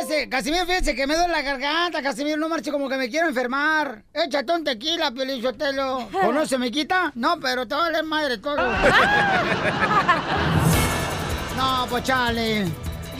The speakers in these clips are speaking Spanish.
Ese, Casimiro, fíjense que me duele la garganta, Casimiro, no marche como que me quiero enfermar. Échate un tequila, Pelín Sotelo. ¿O no se me quita? No, pero te va a valer madre todo. no, pues chale.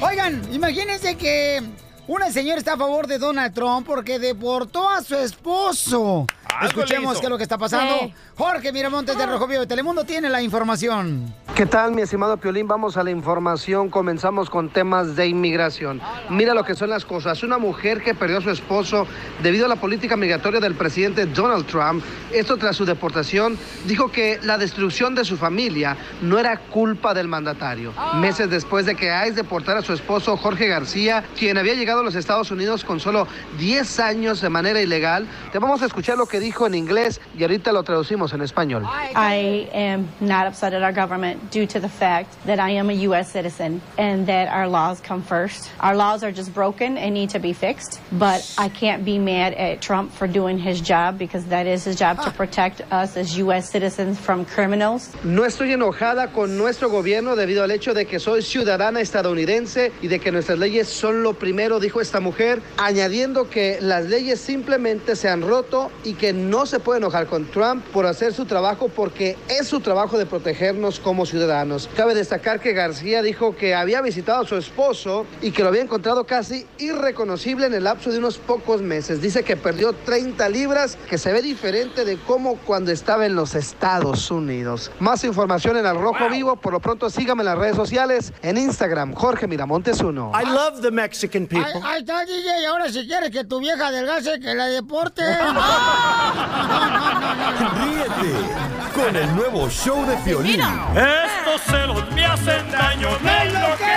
Oigan, imagínense que una señora está a favor de Donald Trump porque deportó a su esposo. Escuchemos qué es lo que está pasando. Sí. Jorge Miramontes de Rojo Vivo de Telemundo tiene la información. ¿Qué tal, mi estimado Piolín? Vamos a la información. Comenzamos con temas de inmigración. Mira lo que son las cosas. Una mujer que perdió a su esposo debido a la política migratoria del presidente Donald Trump, esto tras su deportación, dijo que la destrucción de su familia no era culpa del mandatario. Meses después de que ICE deportara a su esposo Jorge García, quien había llegado a los Estados Unidos con solo 10 años de manera ilegal, te vamos a escuchar lo que dijo en inglés y ahorita lo traducimos en español. I am not upset at our government due to the fact that I am a U.S. citizen and that our laws come first. Our laws are just broken and need to be fixed, but I can't be mad at Trump for doing his job because that is his job to protect us as U.S. citizens from criminals. No estoy enojada con nuestro gobierno debido al hecho de que soy ciudadana estadounidense y de que nuestras leyes son lo primero, dijo esta mujer, añadiendo que las leyes simplemente se han roto y que no se puede enojar con Trump por hacer su trabajo porque es su trabajo de protegernos como ciudadanos. Cabe destacar que García dijo que había visitado a su esposo y que lo había encontrado casi irreconocible en el lapso de unos pocos meses. Dice que perdió 30 libras, que se ve diferente de cómo cuando estaba en los Estados Unidos. Más información en Al Rojo Vivo. Por lo pronto sígame en las redes sociales, en Instagram, Jorge Miramontes 1. I love the Mexican people. Ahí, está, DJ. Y ahora si quieres que tu vieja adelgace, que la deporte. Ríete con el nuevo show de Piolín. Estos celos me hacen daño, me enloquecen.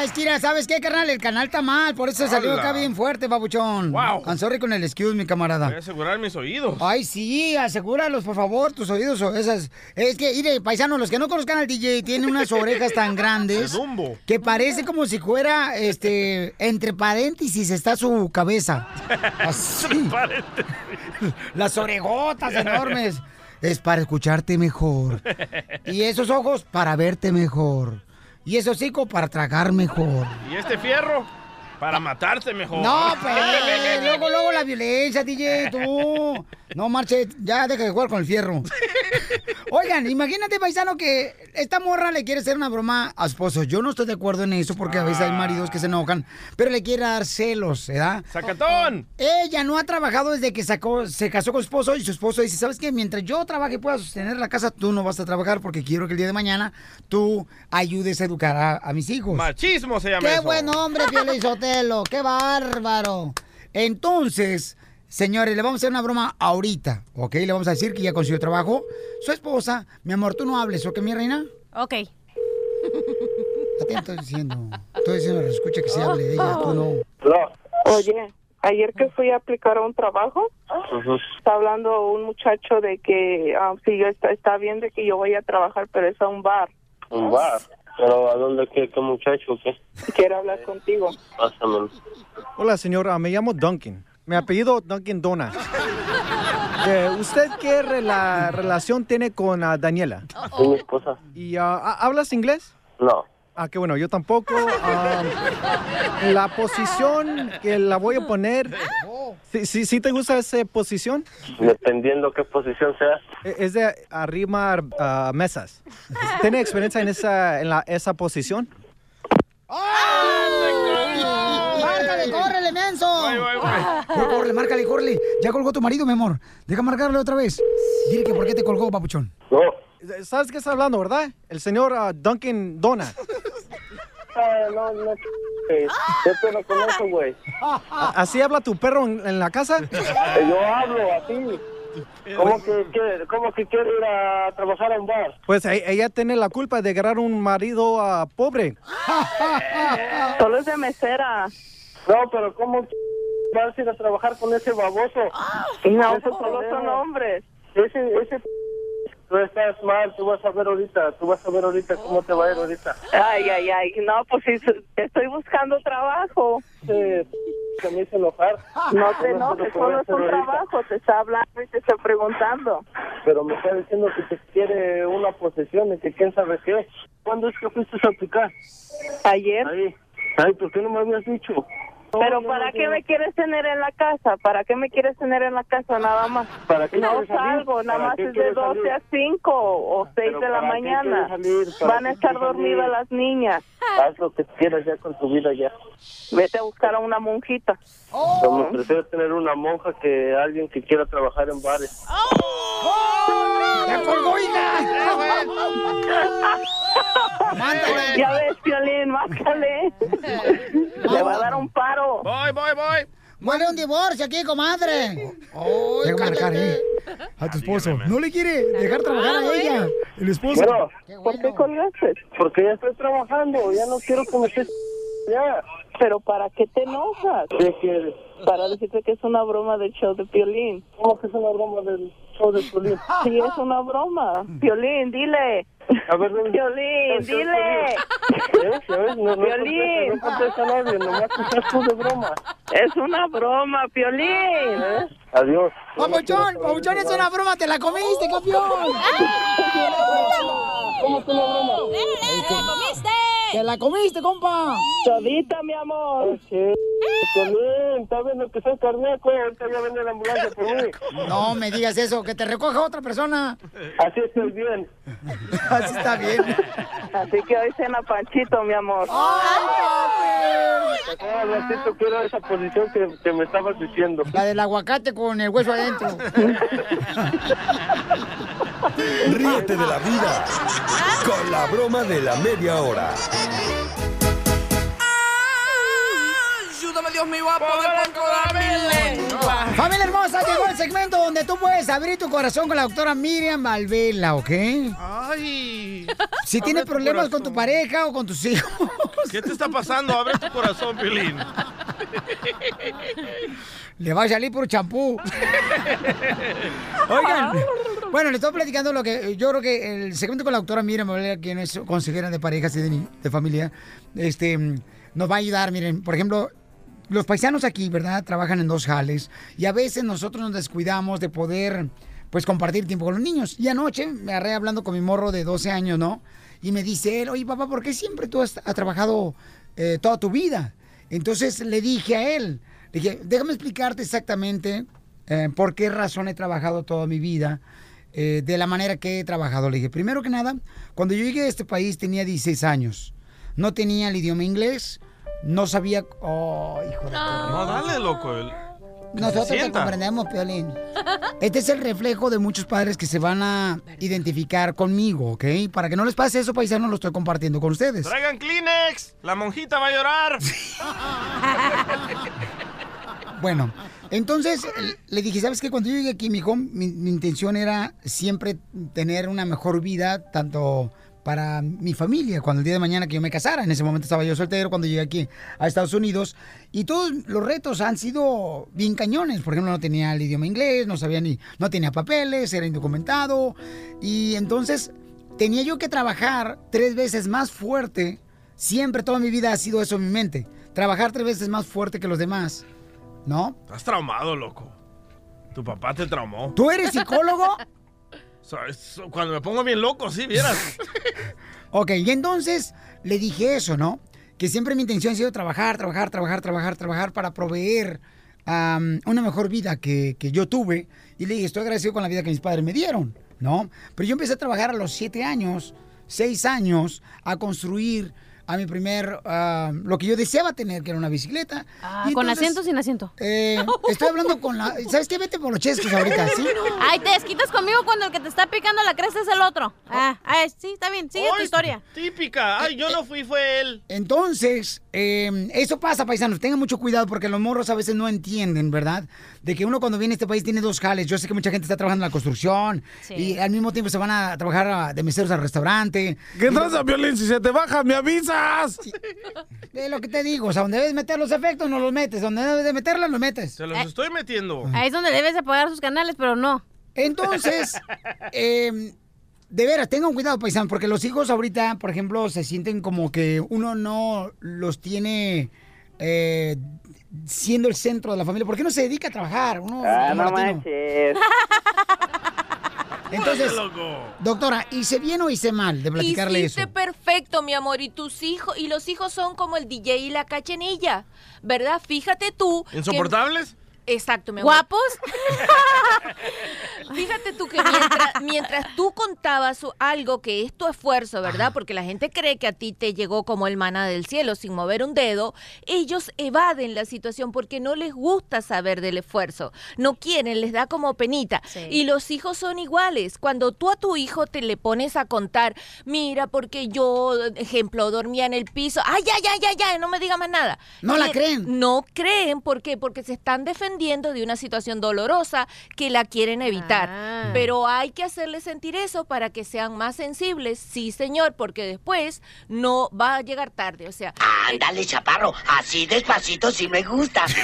Ah, es que mira, ¿sabes qué, carnal? El canal está mal, por eso salió acá bien fuerte, babuchón. Wow. I'm sorry con el excuse, mi camarada. Voy a asegurar mis oídos. Ay, sí, asegúralos, por favor, tus oídos. o Esas. Es que, mire, paisanos, los que no conozcan al DJ, tiene unas orejas tan grandes que parece como si fuera, este, entre paréntesis está su cabeza. Así. Las orejotas enormes. Es para escucharte mejor. Y esos ojos para verte mejor. Y ese hocico para tragar mejor. Y este fierro para matarte mejor. No, pues, luego, luego la violencia, DJ, tú. No, marche, ya deja de jugar con el fierro. Oigan, imagínate, paisano, que esta morra le quiere hacer una broma a su esposo. Yo no estoy de acuerdo en eso porque a veces hay maridos que se enojan, pero le quiere dar celos, ¿verdad? ¡Sacatón! Ella no ha trabajado desde que sacó, se casó con su esposo y su esposo dice, ¿sabes qué? Mientras yo trabaje y pueda sostener la casa, tú no vas a trabajar porque quiero que el día de mañana tú ayudes a educar a, a mis hijos. Machismo se llama ¡Qué eso. buen hombre, Piolín Sotelo! ¡Qué bárbaro! Entonces, señores, le vamos a hacer una broma ahorita, ¿ok? Le vamos a decir que ya consiguió trabajo. Su esposa, mi amor, tú no hables, ¿ok, mi reina? Ok. ¿Qué te estoy diciendo? Estoy diciendo, escucha que se hable de ella, tú no. Oye, ayer que fui a aplicar a un trabajo, está hablando un muchacho de que ah, sí, yo está, está bien de que yo voy a trabajar, pero es a un bar. Un bar. Pero ¿a dónde qué, qué muchacho qué? Quiero hablar contigo. Pásame. Hola, señora. Me llamo Duncan. Mi apellido Duncan Dona. Eh, ¿Usted qué rela- relación tiene con ah, Daniela? ¿Es mi esposa? ¿Y ah, hablas inglés? No. Ah, qué bueno, yo tampoco. Ah, la posición que la voy a poner. ¿Sí, sí, sí te gusta esa posición? Dependiendo qué posición sea. Eh, Es de arrimar ah, mesas. ¿Tiene experiencia en esa, en la, esa posición? ¡Márcale, córrele, menso! Corre, Córrele, márcale, córrele. Ya colgó tu marido, mi amor. Deja marcarle otra vez. Dile que por qué te colgó, papuchón. ¿Sabes qué está hablando, verdad? El señor ah, Duncan Dona. Ah, no, no. eh, Yo te lo conozco, güey. ¿A- ¿Así habla tu perro en, en la casa? Eh, Yo hablo así. ¿Cómo que, que- cómo que quiero ir a trabajar a un bar? Pues ella tiene la culpa de agarrar un marido ah, pobre. Solo es de mesera. No, pero ¿cómo vas a ir a trabajar con ese baboso? No, esos solo son hombres. ese, ese, tú estás mal, tú vas a ver ahorita, tú vas a ver ahorita cómo te va a ir ahorita. Ay, ay, ay, no, pues sí, estoy buscando trabajo. Ese que me hizo enojar. No te No enojes, solo es un ahorita. trabajo, te está hablando y te está preguntando. Pero me está diciendo que te quiere una posesión y que quién sabe qué. ¿Cuándo es que fuiste a aplicar? Ayer. Ahí. Ay, ¿por qué no me habías dicho? Pero No, ¿para no, qué no. me quieres tener en la casa? ¿Para qué me quieres tener en la casa nada más? ¿Para qué No salgo, nada ¿Para más qué es de quieres 12 salir? a 5 o 6 Pero de la ¿para qué mañana. Van a estar dormidas salir? las niñas. Haz lo que quieras ya con tu vida ya. Vete a buscar a una monjita. Me prefiero tener una monja que alguien que quiera trabajar en bares. ¡Ya colgó, hija! Mándale. Ya ves, Piolín, márcale. Le va a dar un paro. Voy, voy, voy. Muere un divorcio aquí, comadre. Deja marcar, eh. A tu esposo. No le quiere dejar trabajar a ella. El esposo. Bueno, ¿Por qué colgaste? porque ya estoy trabajando, ya no quiero que me estés... Ya. ¿Pero para qué te enojas? ¿Qué quieres? Para decirte que es una broma del show de Piolín. ¿Cómo que es una broma del show de Piolín? Sí, es una broma. Piolín, dile. A ver. Piolín, dile. ¿Sabes? No, no Piolín. contesta, no contesta a nadie, nomás estás tú de broma. Es una broma, Piolín. ¿Eh? Adiós. Papuchón, Papuchón, es una broma, te la comiste, campeón. ¿Cómo que una broma? Te la comiste, compa. Todita, mi amor. ¿Qué? Piolín, está viendo que soy carneco, ahorita ya viene la ambulancia por mí. No me digas eso, que te recoja otra persona. Así estoy bien. Así está bien. Así que hoy cena panchito, mi amor. Ah, al ratito quiero esa posición que, que me estabas diciendo. La del aguacate con el hueso adentro. Ríete de la vida con la broma de la media hora. Ayúdame, Dios mío, a poder controlar mi donde tú puedes abrir tu corazón con la doctora Miriam Valvela, ¿ok? Ay. Si tienes tu problemas con tu pareja o con tus hijos. ¿Qué te está pasando? Abre tu corazón, Piolín. Le va a salir por champú. Oigan, bueno, le estoy platicando lo que yo creo que el segmento con la doctora Miriam Valera, quien es consejera de parejas y de, de familia, este, nos va a ayudar. Miren, por ejemplo, los paisanos aquí, ¿verdad? Trabajan en dos jales y a veces nosotros nos descuidamos de poder, pues, compartir tiempo con los niños. Y anoche me agarré hablando con mi morro de 12 años, ¿no? Y me dice él, oye, papá, ¿por qué siempre tú has, has trabajado eh, toda tu vida? Entonces le dije a él, le dije, déjame explicarte exactamente eh, por qué razón he trabajado toda mi vida eh, de la manera que he trabajado. Le dije, primero que nada, cuando yo llegué a este país tenía 16 años. No tenía el idioma inglés, no sabía... Oh, hijo de... No, dale, loco. el- Nosotros te comprendemos, Piolín. Este es el reflejo de muchos padres que se van a identificar conmigo, ¿ok? Para que no les pase eso, paisanos, lo estoy compartiendo con ustedes. Traigan Kleenex. La monjita va a llorar. Bueno, entonces le dije, ¿sabes qué? Cuando yo llegué aquí, mi hijo, mi, mi intención era siempre tener una mejor vida, tanto para mi familia, cuando el día de mañana que yo me casara, en ese momento estaba yo soltero, cuando llegué aquí a Estados Unidos, y todos los retos han sido bien cañones, por ejemplo, no tenía el idioma inglés, no sabía ni, no tenía papeles, era indocumentado, y entonces tenía yo que trabajar tres veces más fuerte, siempre toda mi vida ha sido eso en mi mente, trabajar tres veces más fuerte que los demás. ¿No? Estás traumado, loco. Tu papá te traumó. ¿Tú eres psicólogo? Cuando me pongo bien loco, sí, vieras. ok, y entonces le dije eso, ¿no? Que siempre mi intención ha sido trabajar, trabajar, trabajar, trabajar, trabajar para proveer una mejor vida que yo tuve. Y le dije, estoy agradecido con la vida que mis padres me dieron, ¿no? Pero yo empecé a trabajar a los siete años, seis años, a construir a mi primer, am, lo que yo deseaba tener, que era una bicicleta. Ah, Y ¿Con entonces, asiento o sin asiento? eh, estoy hablando con la... ¿Sabes qué? Vete por los chescos ahorita, ¿sí? Ay, te desquitas conmigo cuando el que te está picando la cresta es el otro. Ah, ah, sí, está bien, sigue tu historia. Típica. Ay, yo no fui, fue él. Entonces, eh, eso pasa, paisanos. Tengan mucho cuidado porque los morros a veces no entienden, ¿verdad? De que uno cuando viene a este país tiene dos jales. Yo sé que mucha gente está trabajando en la construcción Sí. y al mismo tiempo se van a trabajar a- de meseros al restaurante. ¿Qué tranza, Violín? Si se te baja, me Es lo que te digo. O sea, donde debes meter los efectos, no los metes. Donde debes de meterlos, los metes. Se los estoy metiendo. Ahí es donde debes de pagar sus canales, pero no. Entonces, eh, de veras, tengan cuidado, paisanos, porque los hijos ahorita, por ejemplo, se sienten como que uno no los tiene eh, siendo el centro de la familia. ¿Por qué no se dedica a trabajar? Uno, Ah, no latino. manches. Entonces, doctora, ¿hice bien o hice mal de platicarle Hiciste eso? perfecto, mi amor. Y tus hijos, y los hijos son como el DJ y la cachenilla, ¿verdad? Fíjate tú. que- ¿Insoportables? Exacto, amor. ¿Guapos? Fíjate tú que mientras, mientras tú contabas algo que es tu esfuerzo, ¿verdad? Porque la gente cree que a ti te llegó como el maná del cielo sin mover un dedo, ellos evaden la situación porque no les gusta saber del esfuerzo. No quieren, les da como penita. Y los hijos son iguales. Cuando tú a tu hijo te le pones a contar, mira, porque yo, ejemplo, dormía en el piso, ay, ya, ya, ya, ya, no me diga más nada. No la creen. No creen, ¿por qué? Porque se están defendiendo de una situación dolorosa que la quieren evitar. Ah. Pero hay que hacerles sentir eso para que sean más sensibles, sí, señor, porque después no va a llegar tarde. O sea, Ándale, chaparro, así despacito sí me gusta.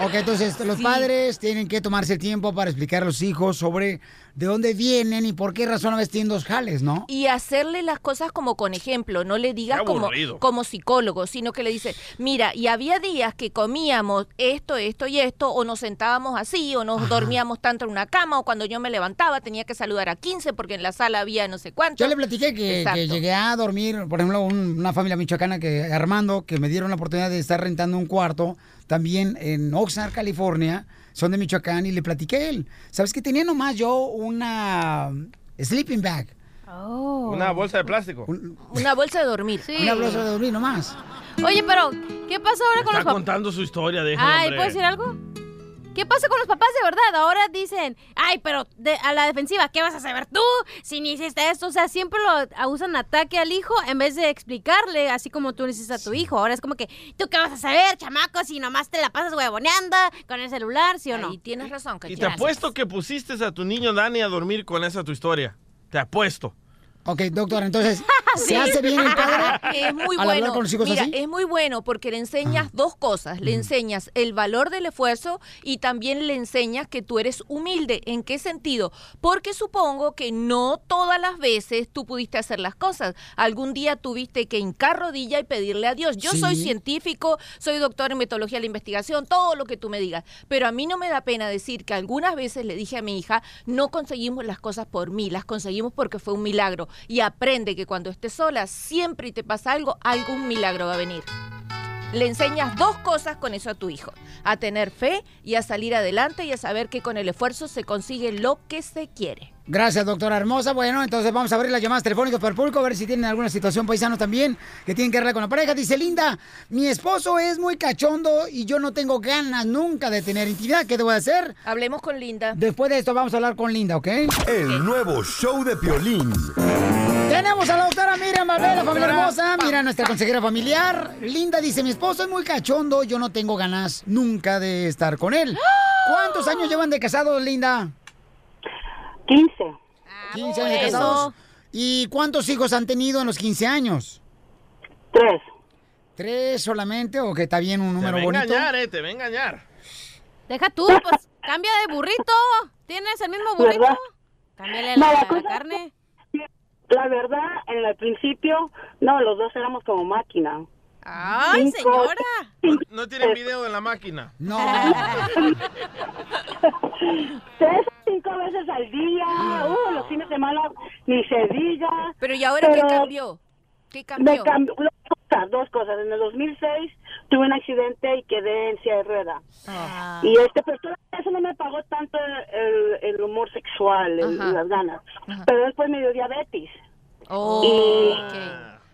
Ok, entonces los padres tienen que tomarse el tiempo para explicar a los hijos sobre de dónde vienen y por qué razón a veces tienen dos jales, ¿no? y hacerle las cosas como con ejemplo, no le digas como, como psicólogo, sino que le dice, mira, y había días que comíamos esto, esto y esto, o nos sentábamos así, o nos dormíamos tanto en una cama, o cuando yo me levantaba tenía que saludar a 15 porque en la sala había no sé cuánto. Yo le platiqué que, que llegué a dormir, por ejemplo, un- una familia michoacana que Armando, que me dieron la oportunidad de estar rentando un cuarto también en Oxnard, California, son de Michoacán y le platiqué a él. ¿Sabes que tenía nomás yo una sleeping bag? Una bolsa de plástico. Una bolsa de dormir. Una bolsa de dormir nomás. Oye, pero, ¿qué pasa ahora con Está los papás? contando su historia, déjalo, Ay. ¿puedo decir algo? ¿Qué pasa con los papás de verdad? Ahora dicen, ay, pero de- a la defensiva, ¿qué vas a saber tú si ni hiciste esto? O sea, siempre lo usan ataque al hijo en vez de explicarle, así como tú le hiciste a tu hijo. Ahora es como que, ¿tú qué vas a saber, chamaco, si nomás te la pasas huevoneando con el celular, sí o no? Y tienes razón, Y te apuesto que pusiste a tu niño Dani a dormir con esa tu historia. Te apuesto. Ok, doctor, entonces, ¿se Sí. hace bien el padre Es muy al bueno. con los hijos Mira, así? es muy bueno porque le enseñas dos cosas. Le enseñas el valor del esfuerzo y también le enseñas que tú eres humilde. ¿En qué sentido? Porque supongo que no todas las veces tú pudiste hacer las cosas. Algún día tuviste que hincar rodilla y pedirle a Dios. Yo Sí. soy científico, soy doctor en metodología de la investigación, todo lo que tú me digas. Pero a mí no me da pena decir que algunas veces le dije a mi hija, no conseguimos las cosas por mí, las conseguimos porque fue un milagro. Y aprende que cuando estés sola, siempre y te pasa algo, algún milagro va a venir. Le enseñas dos cosas con eso a tu hijo, a tener fe y a salir adelante y a saber que con el esfuerzo se consigue lo que se quiere. Gracias, doctora hermosa. Bueno, entonces vamos a abrir las llamadas telefónicas para el público, a ver si tienen alguna situación paisano también que tienen que arreglar con la pareja. Dice Linda, mi esposo es muy cachondo y yo no tengo ganas nunca de tener intimidad. ¿Qué debo de hacer? Hablemos con Linda. Después de esto vamos a hablar con Linda, ¿ok? El nuevo show de Piolín. Tenemos a la doctora Miriam Valverde, familia hermosa. Mira, nuestra consejera familiar. Linda dice, mi esposo es muy cachondo, yo no tengo ganas nunca de estar con él. ¿Cuántos años llevan de casados, Linda? 15. 15 años de Eso. casados. ¿Y cuántos hijos han tenido en los 15 años? Tres. ¿Tres solamente o que está bien un Te número va a bonito? engañar, eh, te va a engañar. Deja tú, pues, cambia de burrito. ¿Tienes el mismo burrito? ¿Verdad? Cámbiale No, la, la la cosa- carne. La verdad, en el principio, no, los dos éramos como máquina. ¡Ay, Cinco, señora! No tienen video en la máquina. No. Tres o cinco veces al día. Uh, los fines de semana ni se diga. Pero ¿y ahora qué cambió? ¿Qué Me cambió? cambió dos cosas, dos cosas. En el 2006 tuve un accidente y quedé en silla de rueda. Ah. Y este, pero eso no me pagó tanto el, el humor sexual, el- las ganas. Ajá. Pero después me dio diabetes. Oh,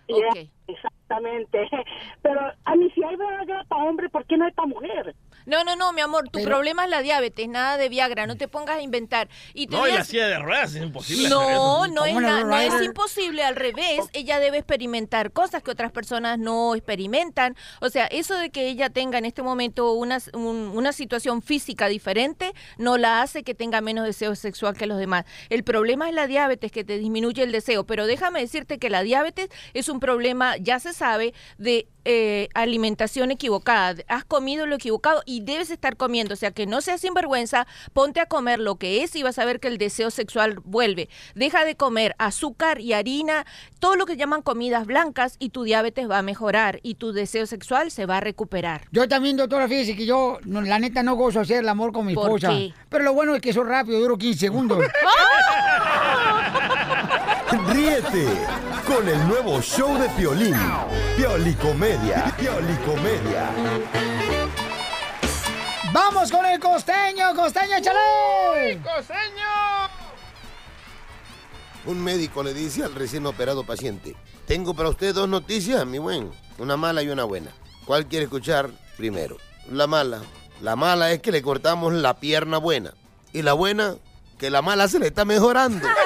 Y- ok. y- Exactamente. Pero a mí si hay Viagra para hombre, ¿por qué no hay para mujer? No, no, no, mi amor, tu Pero- problema es la diabetes, nada de Viagra, no te pongas a inventar. Y te No, y la silla de ruedas es imposible. No, no es, na- no es imposible, al revés, ella debe experimentar cosas que otras personas no experimentan. O sea, eso de que ella tenga en este momento una, un- una situación física diferente no la hace que tenga menos deseo sexual que los demás. El problema es la diabetes, que te disminuye el deseo, pero déjame decirte que la diabetes es un problema, ya se sabe, de eh, alimentación equivocada. Has comido lo equivocado y debes estar comiendo. O sea, que no seas sinvergüenza, ponte a comer lo que es y vas a ver que el deseo sexual vuelve. Deja de comer azúcar y harina, todo lo que llaman comidas blancas y tu diabetes va a mejorar y tu deseo sexual se va a recuperar. Yo también, doctora, fíjese que yo, no, la neta, no gozo hacer el amor con mi ¿Por esposa. qué? Pero lo bueno es que eso rápido, duro 15 segundos. Ríete con el nuevo show de Piolín. Piolicomedia. Piolicomedia. ¡Vamos con el costeño! ¡Costeño, échale! ¡Costeño! Un médico le dice al recién operado paciente, tengo para usted dos noticias, mi buen, una mala y una buena. ¿Cuál quiere escuchar primero? La mala. La mala es que le cortamos la pierna buena. Y la buena, que la mala se le está mejorando.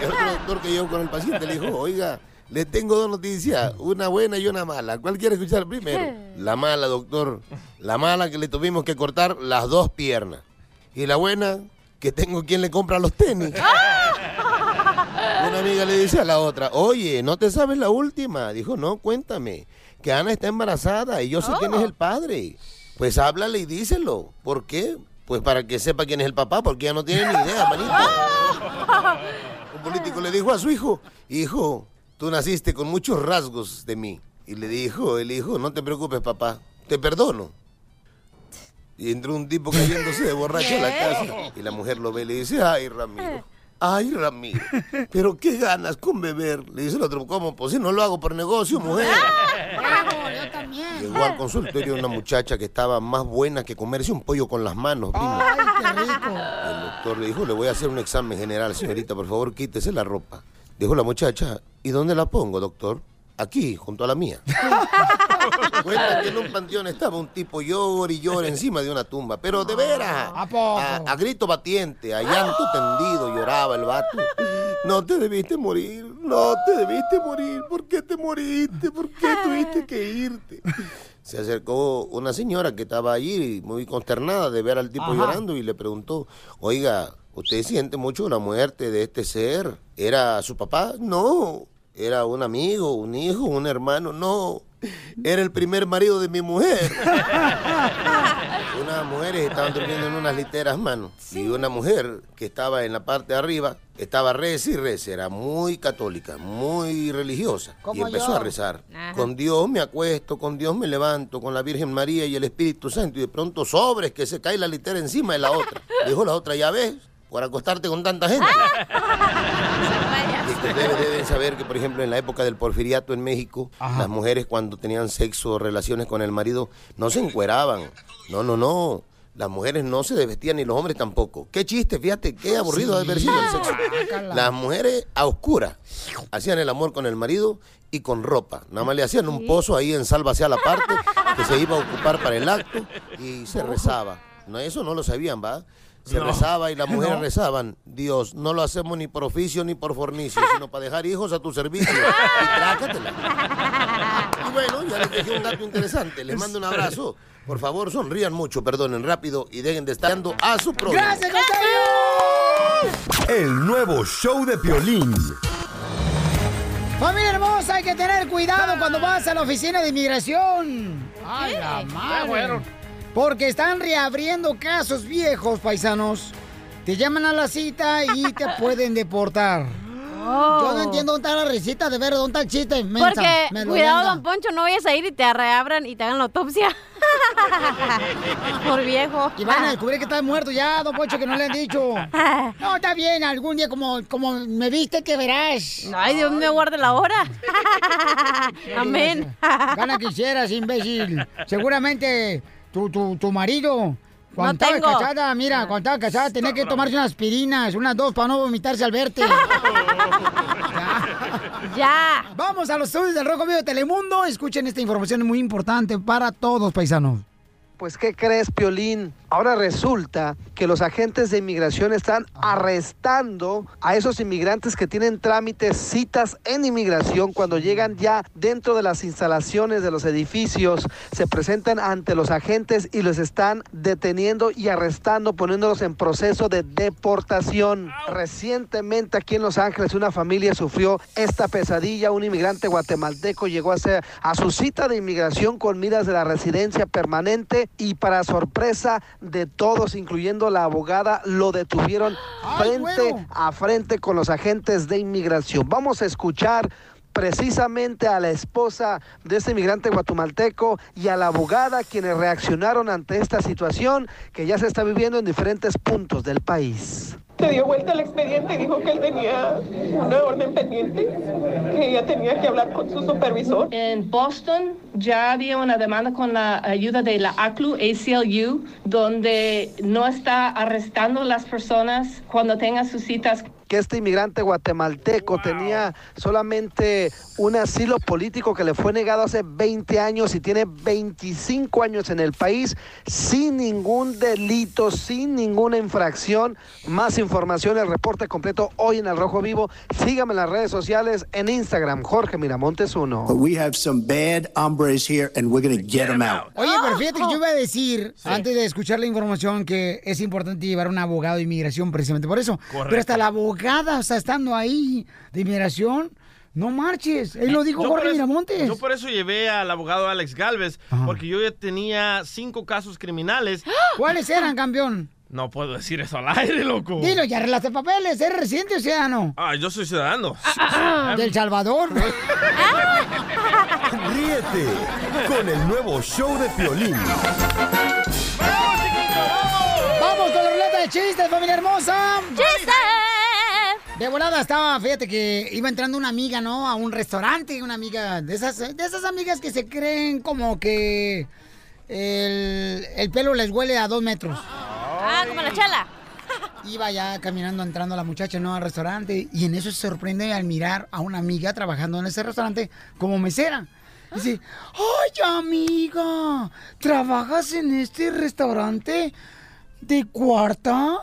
Y otro doctor que llegó con el paciente le dijo, oiga, le tengo dos noticias, una buena y una mala. ¿Cuál quiere escuchar primero? La mala, doctor. La mala que le tuvimos que cortar las dos piernas. Y la buena, que tengo quien le compra los tenis. Una amiga le dice a la otra, oye, ¿no te sabes la última? Dijo, no, cuéntame, que Ana está embarazada y yo sé quién es el padre. Pues háblale y díselo. ¿Por qué? Pues para que sepa quién es el papá, porque ella no tiene ni idea, manito. Un político le dijo a su hijo, hijo, tú naciste con muchos rasgos de mí. Y le dijo el hijo, no te preocupes, papá, te perdono. Y entró un tipo cayéndose de borracho a la casa. Y la mujer lo ve y le dice, ay, Ramiro. Ay, Ramiro, pero qué ganas con beber. Le dice el otro, ¿cómo? Pues si no lo hago por negocio, mujer. yo también. Llegó al consultorio una muchacha que estaba más buena que comerse un pollo con las manos, primo. Ay, qué rico. El doctor le dijo, le voy a hacer un examen general, señorita, por favor, quítese la ropa. Dijo la muchacha, ¿y dónde la pongo, doctor? Aquí, junto a la mía. Cuenta que en un panteón estaba un tipo llor y llor encima de una tumba, pero de veras, ¿A poco? a, a grito batiente, a llanto tendido, lloraba el vato. No te debiste morir, no te debiste morir, ¿por qué te moriste? ¿Por qué tuviste que irte? Se acercó una señora que estaba allí muy consternada de ver al tipo Ajá. llorando y le preguntó, oiga, ¿usted siente mucho la muerte de este ser? ¿Era su papá? No. ¿Era un amigo, un hijo, un hermano? No. Era el primer marido de mi mujer. Unas mujeres estaban durmiendo en unas literas, mano. Y una mujer que estaba en la parte de arriba estaba reza y reza. Era muy católica, muy religiosa. Y empezó yo. a rezar. Ajá. Con Dios me acuesto, con Dios me levanto, con la Virgen María y el Espíritu Santo. Y de pronto sobres que se cae la litera encima de la otra. Dijo la otra, ya ves, por acostarte con tanta gente. Que ustedes deben saber que, por ejemplo, en la época del porfiriato en México, las mujeres cuando tenían sexo o relaciones con el marido no se encueraban. No, no, no. Las mujeres no se desvestían ni los hombres tampoco. Qué chiste, fíjate, qué aburrido de haber sido el sexo. Las mujeres a oscuras hacían el amor con el marido y con ropa. Nada más le hacían un pozo ahí en sálvase a la parte que se iba a ocupar para el acto y se rezaba. No, eso no lo sabían, ¿va? Se No. rezaba y las mujeres No. rezaban, Dios, no lo hacemos ni por oficio ni por fornicio, sino para dejar hijos a tu servicio. Y trácatela. Y bueno, ya les dejé un dato interesante. Les mando un abrazo. Por favor, sonrían mucho, perdonen rápido y dejen de estar dando a su prójimo. ¡Gracias, El nuevo show de Piolín. Familia hermosa, hay que tener cuidado cuando vas a la oficina de inmigración. ¡Ay, la madre! Porque están reabriendo casos viejos, paisanos. Te llaman a la cita y te pueden deportar. Yo no entiendo dónde está la risita de ver dónde está el chiste. Porque, Me cuidado, don Poncho, no vayas a ir y te reabran y te hagan la autopsia. Por viejo. Y van a descubrir que está muerto ya, don Poncho, que no le han dicho. No, está bien, algún día como, como me viste que verás. Ay, Dios me guarde la hora. Amén. Gana quisieras, imbécil. Seguramente tu, tu, tu marido, cuando No estaba tengo. casada, mira, cuando estaba casada, tenía que tomarse unas aspirinas, unas dos para no vomitarse al verte. ya. Vamos a los estudios del Rojo Vivo de Telemundo. Escuchen esta información es muy importante para todos, paisanos. Pues, ¿qué crees, Piolín? Ahora resulta que los agentes de inmigración están arrestando a esos inmigrantes que tienen trámites, citas en inmigración cuando llegan ya dentro de las instalaciones de los edificios, se presentan ante los agentes y los están deteniendo y arrestando, poniéndolos en proceso de deportación. Recientemente aquí en Los Ángeles una familia sufrió esta pesadilla. Un inmigrante guatemalteco llegó a, hacer, a su cita de inmigración con miras de la residencia permanente y para sorpresa de todos, incluyendo la abogada, lo detuvieron frente a frente con los agentes de inmigración. Vamos a escuchar precisamente a la esposa de este inmigrante guatemalteco y a la abogada quienes reaccionaron ante esta situación que ya se está viviendo en diferentes puntos del país. Se dio vuelta el expediente y dijo que él tenía una orden pendiente, que ella tenía que hablar con su supervisor. En Boston ya había una demanda con la ayuda de la ACLU, ACLU, donde no está arrestando a las personas cuando tengan sus citas que este inmigrante guatemalteco tenía solamente un asilo político que le fue negado hace 20 años y tiene 25 años en el país sin ningún delito, sin ninguna infracción. Más información, el reporte completo hoy en El Rojo Vivo. Sígame en las redes sociales, en Instagram, Jorge Miramontes 1. But we have some bad hombres here and we're going to get them out. Oye, pero fíjate que yo iba a decir, antes de escuchar la información, que es importante llevar un abogado de inmigración precisamente por eso. Correcto. Pero hasta la abogada, o sea, estando ahí de inmigración, no marches. Él lo dijo Yo por Jorge eso- Miramontes. Yo por eso llevé al abogado Alex Galvez, porque yo ya tenía cinco casos criminales. ¿Cuáles eran, campeón? No puedo decir eso al aire, loco. Dilo, ya arreglaste papeles, ¿eres residente o ciudadano? Ah, yo soy ciudadano. Del Salvador. Ríete con el nuevo show de Piolín. ¡Vamos con la ruleta de chistes, familia hermosa! ¡Chistes! De volada estaba, fíjate que iba entrando una amiga, ¿no? A un restaurante, una amiga de esas, de esas amigas que se creen como que el, el pelo les huele a dos metros. Ah, como la chala. Iba ya caminando, entrando la muchacha, ¿no? Al restaurante y en eso se sorprende al mirar a una amiga trabajando en ese restaurante como mesera. Dice, ¡ay, amiga! ¿Trabajas en este restaurante de cuarta?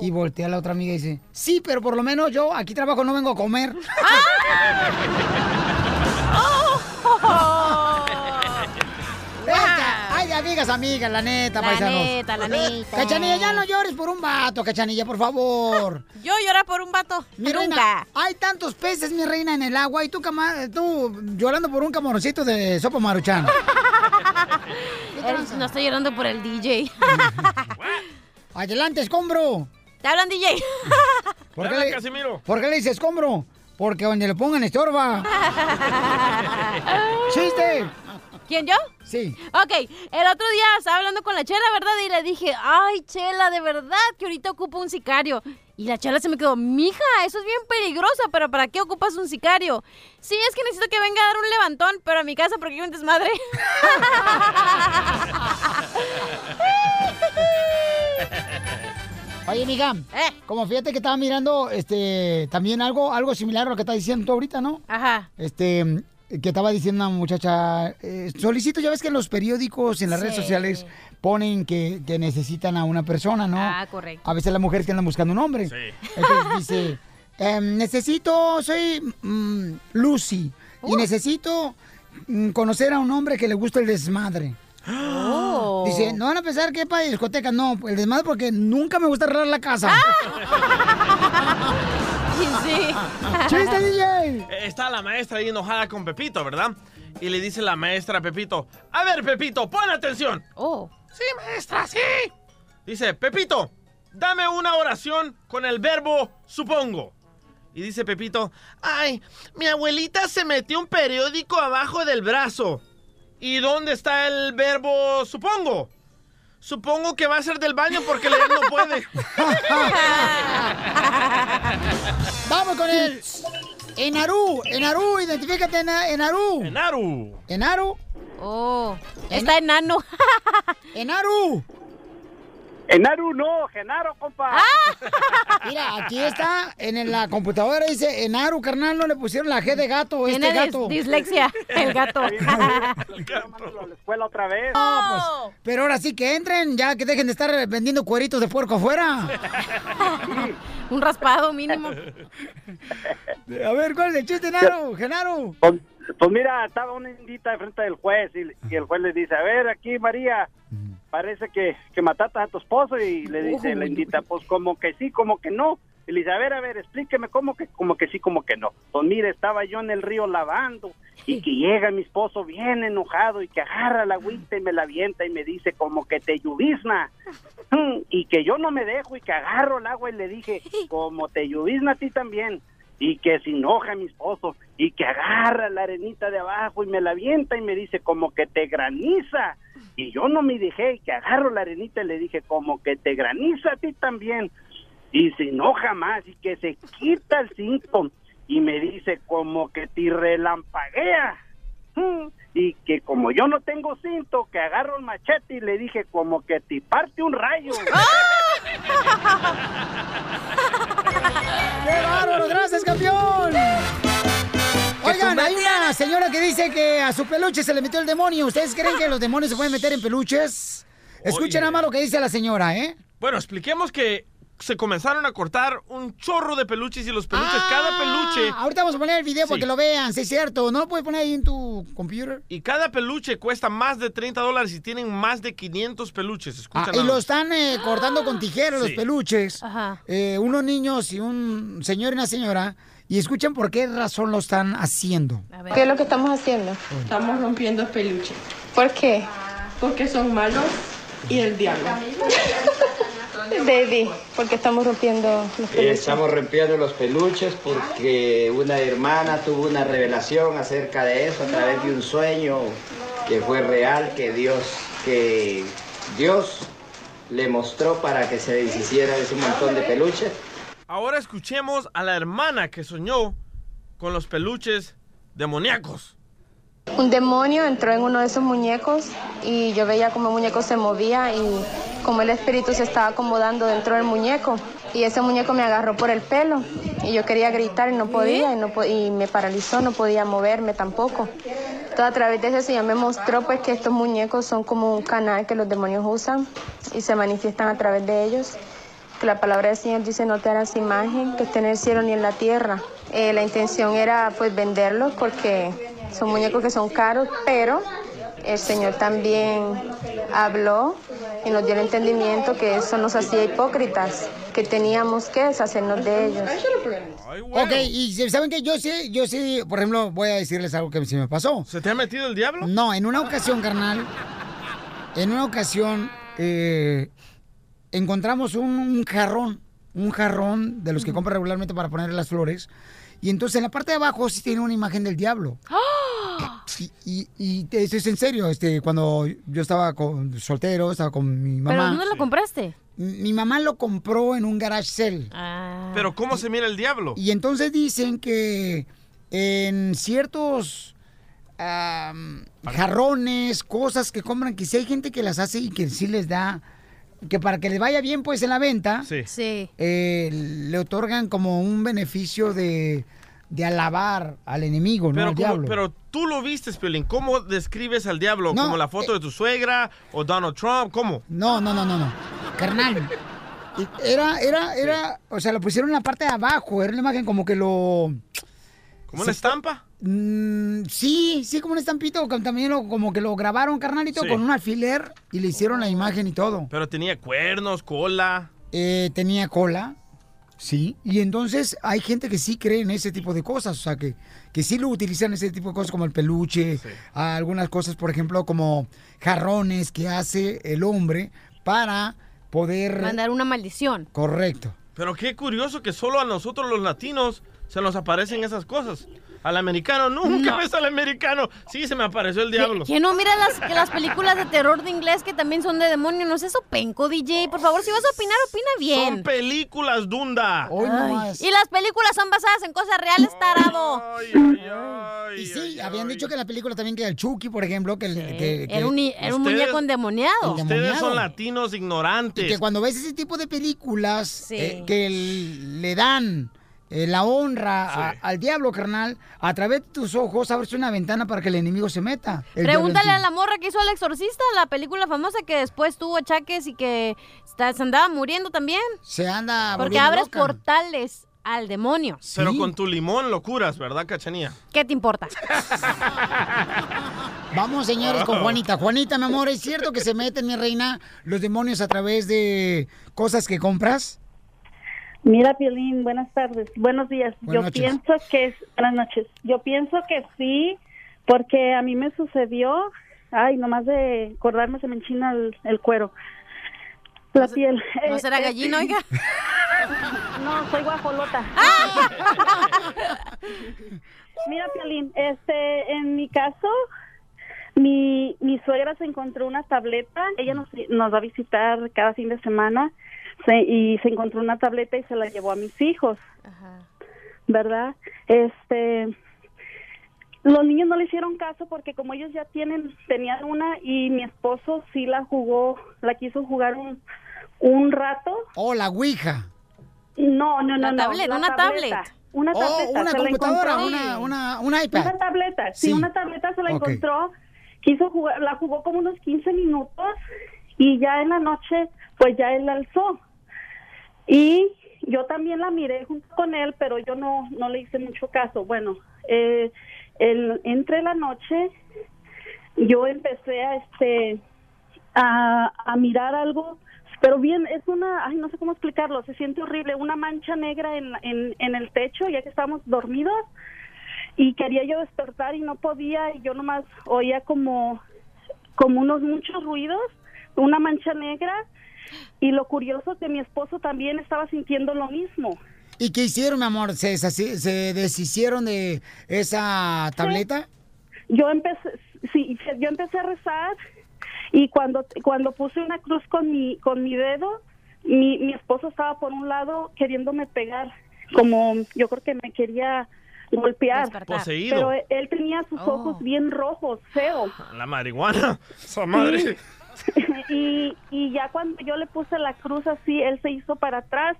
Y voltea a la otra amiga y dice, sí, pero por lo menos yo aquí trabajo, no vengo a comer. Venga, Ay, de amigas, amigas, la neta, La paisanos. neta, la neta. Cachanilla, ya no llores por un vato, Cachanilla, por favor. Yo lloré por un vato. Mi Nunca. reina, hay tantos peces, mi reina, en el agua y tú, tú llorando por un camaroncito de sopa maruchan. No estoy llorando por el DJ. Adelante, escombro. ¿Te hablan, DJ? ¿Por qué, le, Casimiro. ¿Por qué le dices escombro? Porque donde le pongan estorba. ¡Chiste! ¿Quién, yo? Sí. Ok, el otro día estaba hablando con la chela, ¿verdad? Y le dije, ay, chela, de verdad que ahorita ocupo un sicario. Y la chela se me quedó, mija, eso es bien peligroso, pero ¿para qué ocupas un sicario? Sí, es que necesito que venga a dar un levantón, pero a mi casa porque hay un desmadre. Oye, amiga, como fíjate que estaba mirando este también algo algo similar a lo que estás diciendo tú ahorita, ¿no? Ajá. Este que estaba diciendo una muchacha, eh, solicito, ya ves que en los periódicos, en las redes Sí. sociales ponen que, que necesitan a una persona, ¿no? Ah, correcto. A veces las mujeres que andan buscando un hombre. Entonces dice, em, necesito, soy mm, Lucy y necesito mm, conocer a un hombre que le guste el desmadre. Oh. Dice, no van a pensar que es para discoteca, no, el desmadre porque nunca me gusta arreglar la casa. sí. ¡Chiste, DJ! Eh, Está la maestra ahí enojada con Pepito, ¿verdad? Y le dice la maestra a Pepito, a ver, Pepito, pon atención. Oh. Sí, maestra, sí. Dice, Pepito, dame una oración con el verbo supongo. Y dice Pepito, ay, mi abuelita se metió un periódico abajo del brazo. ¿Y dónde está el verbo supongo? Supongo que va a ser del baño porque leer no puede. Vamos con él. Enaru, Enaru, identifícate, Ena- Enaru. Enaru. Enaru. Oh, está enano. Enaru. Enaru no, Genaro, compa. Mira, aquí está, en la computadora dice Enaru, carnal, no le pusieron la G de gato, Tiene este dis- gato. dislexia, el gato. a la escuela otra vez. No, pues, pero ahora sí que entren, ya que dejen de estar vendiendo cueritos de puerco afuera. Un raspado mínimo. A ver, ¿cuál es el chiste, Genaro? Genaro. Pues, pues mira, estaba una indita de frente del juez y, y el juez le dice, a ver, aquí María, parece que, que mataste a tu esposo y le dice la indita, pues como que sí, como que no. Y le dice, a ver, a ver, explíqueme cómo que, como que sí, como que no. Pues mire, estaba yo en el río lavando y que llega mi esposo bien enojado y que agarra la agüita y me la avienta y me dice como que te lluvizna. Mm, Y que yo no me dejo y que agarro el agua y le dije, como te lluvizna a ti también. Y que se enoja mi esposo y que agarra la arenita de abajo y me la avienta y me dice como que te graniza. Y yo no me dejé y que agarro la arenita y le dije como que te graniza a ti también. Y se enoja más y que se quita el cinto y me dice como que te relampaguea. Mm, Y que como yo no tengo cinto, que agarro el machete y le dije como que te parte un rayo. ¡Qué bárbaro! ¡Gracias, campeón! Oigan, hay una señora que dice que a su peluche se le metió el demonio. ¿Ustedes creen que los demonios se pueden meter en peluches? Escuchen nada más lo que dice la señora, ¿eh? Bueno, expliquemos que se comenzaron a cortar un chorro de peluches y los peluches, cada peluche... Ah, ahorita vamos a poner el video para Sí. que lo vean, sí es cierto. ¿No lo puedes poner ahí en tu computer? Y cada peluche cuesta más de 30 dólares y tienen más de 500 peluches. Ah, Escucha y nada lo están eh, cortando con tijeras los Sí. peluches. Eh, unos niños y un señor y una señora. Y escuchen por qué razón lo están haciendo. ¿Qué es lo que estamos haciendo? Estamos rompiendo peluche. ¿Por qué? Porque son malos y el diablo. Baby, ¿por qué estamos rompiendo los Eh, peluches? Estamos rompiendo los peluches porque una hermana tuvo una revelación acerca de eso a través de un sueño que fue real, que Dios, que Dios le mostró para que se deshiciera de ese montón de peluches. Ahora escuchemos a la hermana que soñó con los peluches demoníacos. Un demonio entró en uno de esos muñecos y yo veía como el muñeco se movía y como el espíritu se estaba acomodando dentro del muñeco. Y ese muñeco me agarró por el pelo y yo quería gritar y no podía y, no po- y me paralizó, no podía moverme tampoco. Todo a través de ese Señor me mostró pues que estos muñecos son como un canal que los demonios usan y se manifiestan a través de ellos. Que la palabra del Señor dice no te harás imagen que esté en el cielo ni en la tierra. Eh, la intención era pues venderlos porque son muñecos que son caros, pero el Señor también habló y nos dio el entendimiento que eso nos hacía hipócritas, que teníamos que deshacernos de ellos. Ok, y ¿saben que Yo sí, yo sí, por ejemplo, voy a decirles algo que se me pasó. ¿Se te ha metido el diablo? No, en una ocasión, carnal, en una ocasión eh, encontramos un, un jarrón, un jarrón de los que compra regularmente para ponerle las flores. Y entonces en la parte de abajo sí tiene una imagen del diablo. Y, y, y eso es en serio, este, cuando yo estaba con, soltero, estaba con mi mamá. ¿Pero dónde lo compraste? Mi mamá lo compró en un garage sale. Pero ¿cómo se mira el diablo? Y entonces dicen que en ciertos jarrones, cosas que compran, que si hay gente que las hace y que sí les da, que para que les vaya bien pues en la venta, Sí. eh, le otorgan como un beneficio de, de alabar al enemigo, ¿no? Pero, al ¿cómo- diablo. pero tú lo viste, Piolín. ¿Cómo describes al diablo? No, ¿Como la foto de tu suegra o Donald Trump? ¿Cómo? No, no, no, no, no. Carnal. Era, era, era, o sea, lo pusieron en la parte de abajo, era una imagen como que lo... ¿Como una estampa? Mm, sí, sí, como un estampito, también lo- como que lo grabaron, carnalito, Sí. con un alfiler y le hicieron la imagen y todo. Pero tenía cuernos, cola. Eh, tenía cola, sí, y entonces hay gente que sí cree en ese tipo de cosas, o sea, que, que sí lo utilizan ese tipo de cosas como el peluche, algunas cosas, por ejemplo, como jarrones que hace el hombre para poder... Mandar una maldición. Correcto. Pero qué curioso que solo a nosotros los latinos se nos aparecen esas cosas. Al americano, nunca No. ves al americano. Sí, se me apareció el diablo. ¿Quién no mira las, las películas de terror de inglés que también son de demonio? ¿No es eso penco, DJ? Por favor, si vas a opinar, opina bien. Son películas, Dunda. Ay, y las películas son basadas en cosas reales, tarado. Y sí, habían dicho que en la película también que el Chucky, por ejemplo, que... el- que- que- Era un, ni- era un Ustedes- muñeco endemoniado. Ustedes son latinos ignorantes. Y que cuando ves ese tipo de películas eh, que le dan eh, la honra a- al diablo, carnal, a través de tus ojos abres una ventana para que el enemigo se meta. Pregúntale a la morra que hizo El Exorcista, la película famosa que después tuvo achaques y que está- se andaba muriendo también. Se anda Porque abres loca. portales al demonio. Pero con tu limón lo curas, ¿verdad, cachanía? ¿Qué te importa? Vamos, señores, con Juanita. Juanita, mi amor, ¿es cierto que se meten, mi reina, los demonios a través de cosas que compras? Mira, Piolín, buenas tardes, buenos días. Buenas Yo noches. pienso que es, buenas noches. Yo pienso que sí, porque a mí me sucedió, ay, nomás de acordarme se me enchina el, el cuero, la piel. ¿No Eh, será eh, gallina, oiga? No, soy guajolota. Mira, Piolín, este, en mi caso, mi, mi suegra se encontró una tableta. Ella nos, nos va a visitar cada fin de semana se- y se encontró una tableta y se la llevó a mis hijos, ¿verdad? Este, los niños no le hicieron caso porque como ellos ya tienen, tenían una y mi esposo sí la jugó, la quiso jugar un, un rato. Oh, la Ouija. No, no, no, La no. tablet, la una tableta. tablet. Una Oh, tableta. una se la computadora, encontró. una, una, un iPad. Una tableta, sí, Sí. una tableta se la encontró. Quiso jugar, la jugó como unos 15 minutos y ya en la noche, pues ya él la alzó. Y yo también la miré junto con él, pero yo no, no le hice mucho caso. Bueno, eh, el, entre la noche yo empecé a este a, mirar algo, pero bien, es una, ay, no sé cómo explicarlo, se siente horrible, una mancha negra en, en, en el techo, ya que estábamos dormidos, y quería yo despertar y no podía, y yo nomás oía como, como unos muchos ruidos, una mancha negra, y lo curioso que mi esposo también estaba sintiendo lo mismo. ¿Y qué hicieron, mi amor? ¿Se, se deshicieron de esa tableta? yo empecé sí yo empecé a rezar y cuando cuando puse una cruz con mi con mi dedo mi, mi esposo estaba por un lado queriéndome pegar como yo creo que me quería golpear. Poseído. pero él, tenía sus Oh. ojos bien rojos feo La marihuana. Esa madre. y, y ya cuando yo le puse la cruz así, él se hizo para atrás,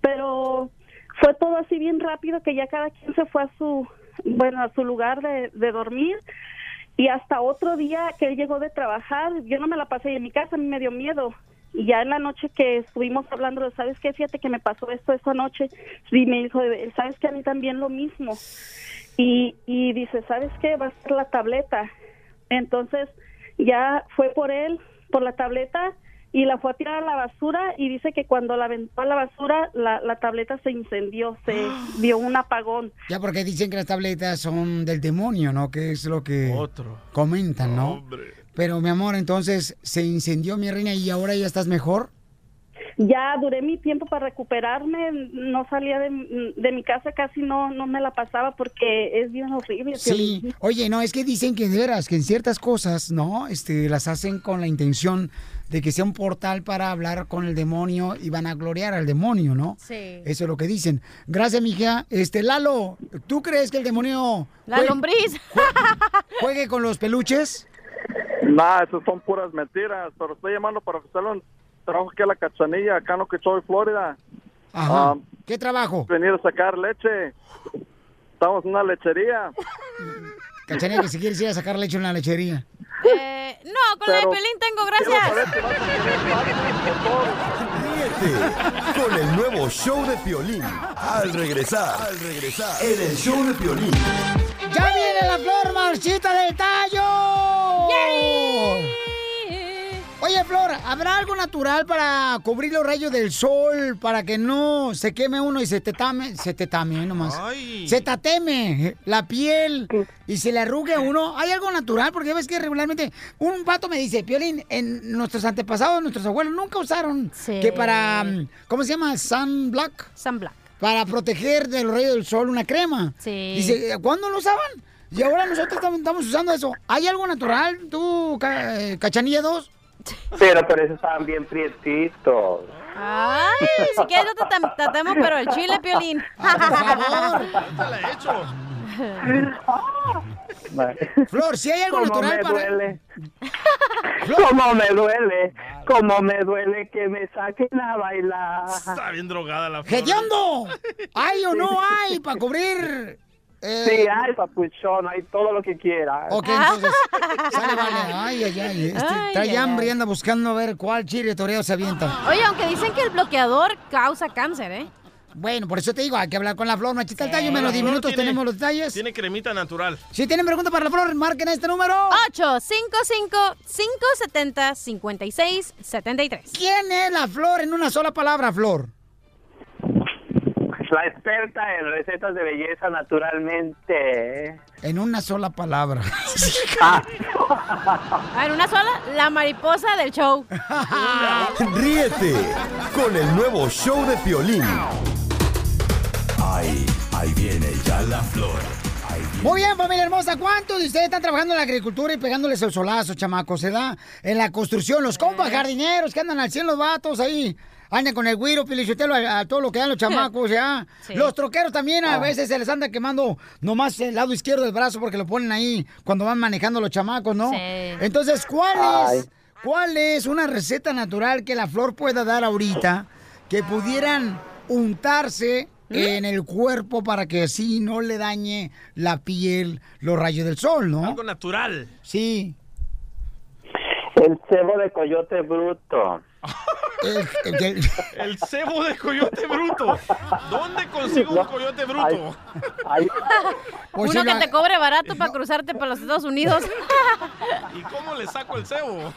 pero fue todo así bien rápido que ya cada quien se fue a su, bueno, a su lugar de, dormir. Y hasta otro día que él llegó de trabajar, yo no me la pasé en mi casa, a mí me dio miedo. Y ya en la noche que estuvimos hablando, de, ¿sabes qué? Fíjate que me pasó esto esa noche. Y me dijo, ¿sabes qué? A mí también lo mismo. Y, y dice, ¿sabes qué? Va a ser la tableta. Entonces ya fue por él, por la tableta, y la fue a tirar a la basura y dice que cuando la aventó a la basura, la, la tableta se incendió, se dio un apagón. Ya porque dicen que las tabletas son del demonio, ¿no? Que es lo que comentan, ¿no? Pero, mi amor, entonces se incendió mi reina y ahora ya estás mejor. Ya duré mi tiempo para recuperarme, no salía de, de mi casa, casi no, no me la pasaba porque es bien horrible. Sí, oye, no, es que dicen que de veras, que en ciertas cosas, ¿no? Este, las hacen con la intención de que sea un portal para hablar con el demonio y van a gloriar al demonio, ¿no? Sí. Eso es lo que dicen. Gracias, mija. Este, Lalo, ¿tú crees que el demonio... La jue- lombriz. ¿Juegue con los peluches? Nah, esas son puras mentiras, pero estoy llamando para ofrecerle un trabajo aquí a la cachanilla, acá en Okeechobee, Florida. Ajá. Ah, ¿Qué trabajo? venir a sacar leche. Estamos en una lechería. Cachanilla que si quieres ir a sacar leche en la lechería. Eh, no, con la de Pero- Pelín tengo, gracias. Ríete con el nuevo show de Piolín. Al regresar, al regresar, en el show de Piolín. ¡Ya viene la flor marchita del tallo! Oye, Flor, ¿habrá algo natural para cubrir los rayos del sol para que no se queme uno y se te tame, se te tame eh, nomás? Se tateme la piel y se le arrugue a uno. ¿Hay algo natural? Porque ya ves que regularmente un pato me dice, Piolín, en nuestros antepasados, nuestros abuelos nunca usaron que para, ¿cómo se llama? Sunblock. Sunblock. Para proteger del rayo del sol una crema. Sí. Dice, ¿cuándo lo usaban? Y ahora nosotros estamos, usando eso. ¿Hay algo natural, tú, eh, Cachanilla 2? Pero, pero esos estaban bien prietitos. Ay, si quieres yo te tam- tatemo, pero el chile, Piolín. Flor, si hay algo ¿Cómo natural me para... duele? ¿Cómo me duele? ¿Cómo me duele que me saquen a bailar? Está bien drogada la flor. ¡Hediondo! ¿Hay o no hay para cubrir? Eh, Sí, hay papuchón, hay todo lo que quiera. Ok, entonces, sale, vale. Ay, ay, ay. Este, Ay, trae hambre y anda buscando a ver cuál chile toreo se avienta. Oye, aunque dicen que el bloqueador causa cáncer, ¿eh? Bueno, por eso te digo, hay que hablar con la flor, machita el tallo, menos La 10 flor minutos tiene- tenemos los detalles. Tiene cremita natural. Si tienen preguntas para la flor, marquen este número. 855-570-5673. ¿Quién es la flor en una sola palabra, Flor? La experta en recetas de belleza naturalmente. En una sola palabra. Ah, ver, una sola, la mariposa del show. Ríete con el nuevo show de Piolín. Ahí, ahí viene ya la flor. Muy bien, familia hermosa. ¿Cuántos de ustedes están trabajando en la agricultura y pegándoles el solazo, chamacos? Se da en la construcción. Los compas jardineros que andan al cielo, los vatos ahí. Andan con el güiro, pilichotelo, a, a todo lo que dan los chamacos, ¿ya? Sí. Los troqueros también a Ah. veces se les anda quemando nomás el lado izquierdo del brazo porque lo ponen ahí cuando van manejando los chamacos, ¿no? Sí. Entonces, ¿cuál Ay. es, ¿cuál es una receta natural que la flor pueda dar ahorita que pudieran untarse en el cuerpo para que así no le dañe la piel los rayos del sol, ¿no? Algo natural. Sí. el cebo de coyote bruto. El cebo de coyote bruto. ¿Dónde consigo un coyote bruto? Pues Uno que te cobre barato para cruzarte para los Estados Unidos. ¿Y cómo le saco el cebo?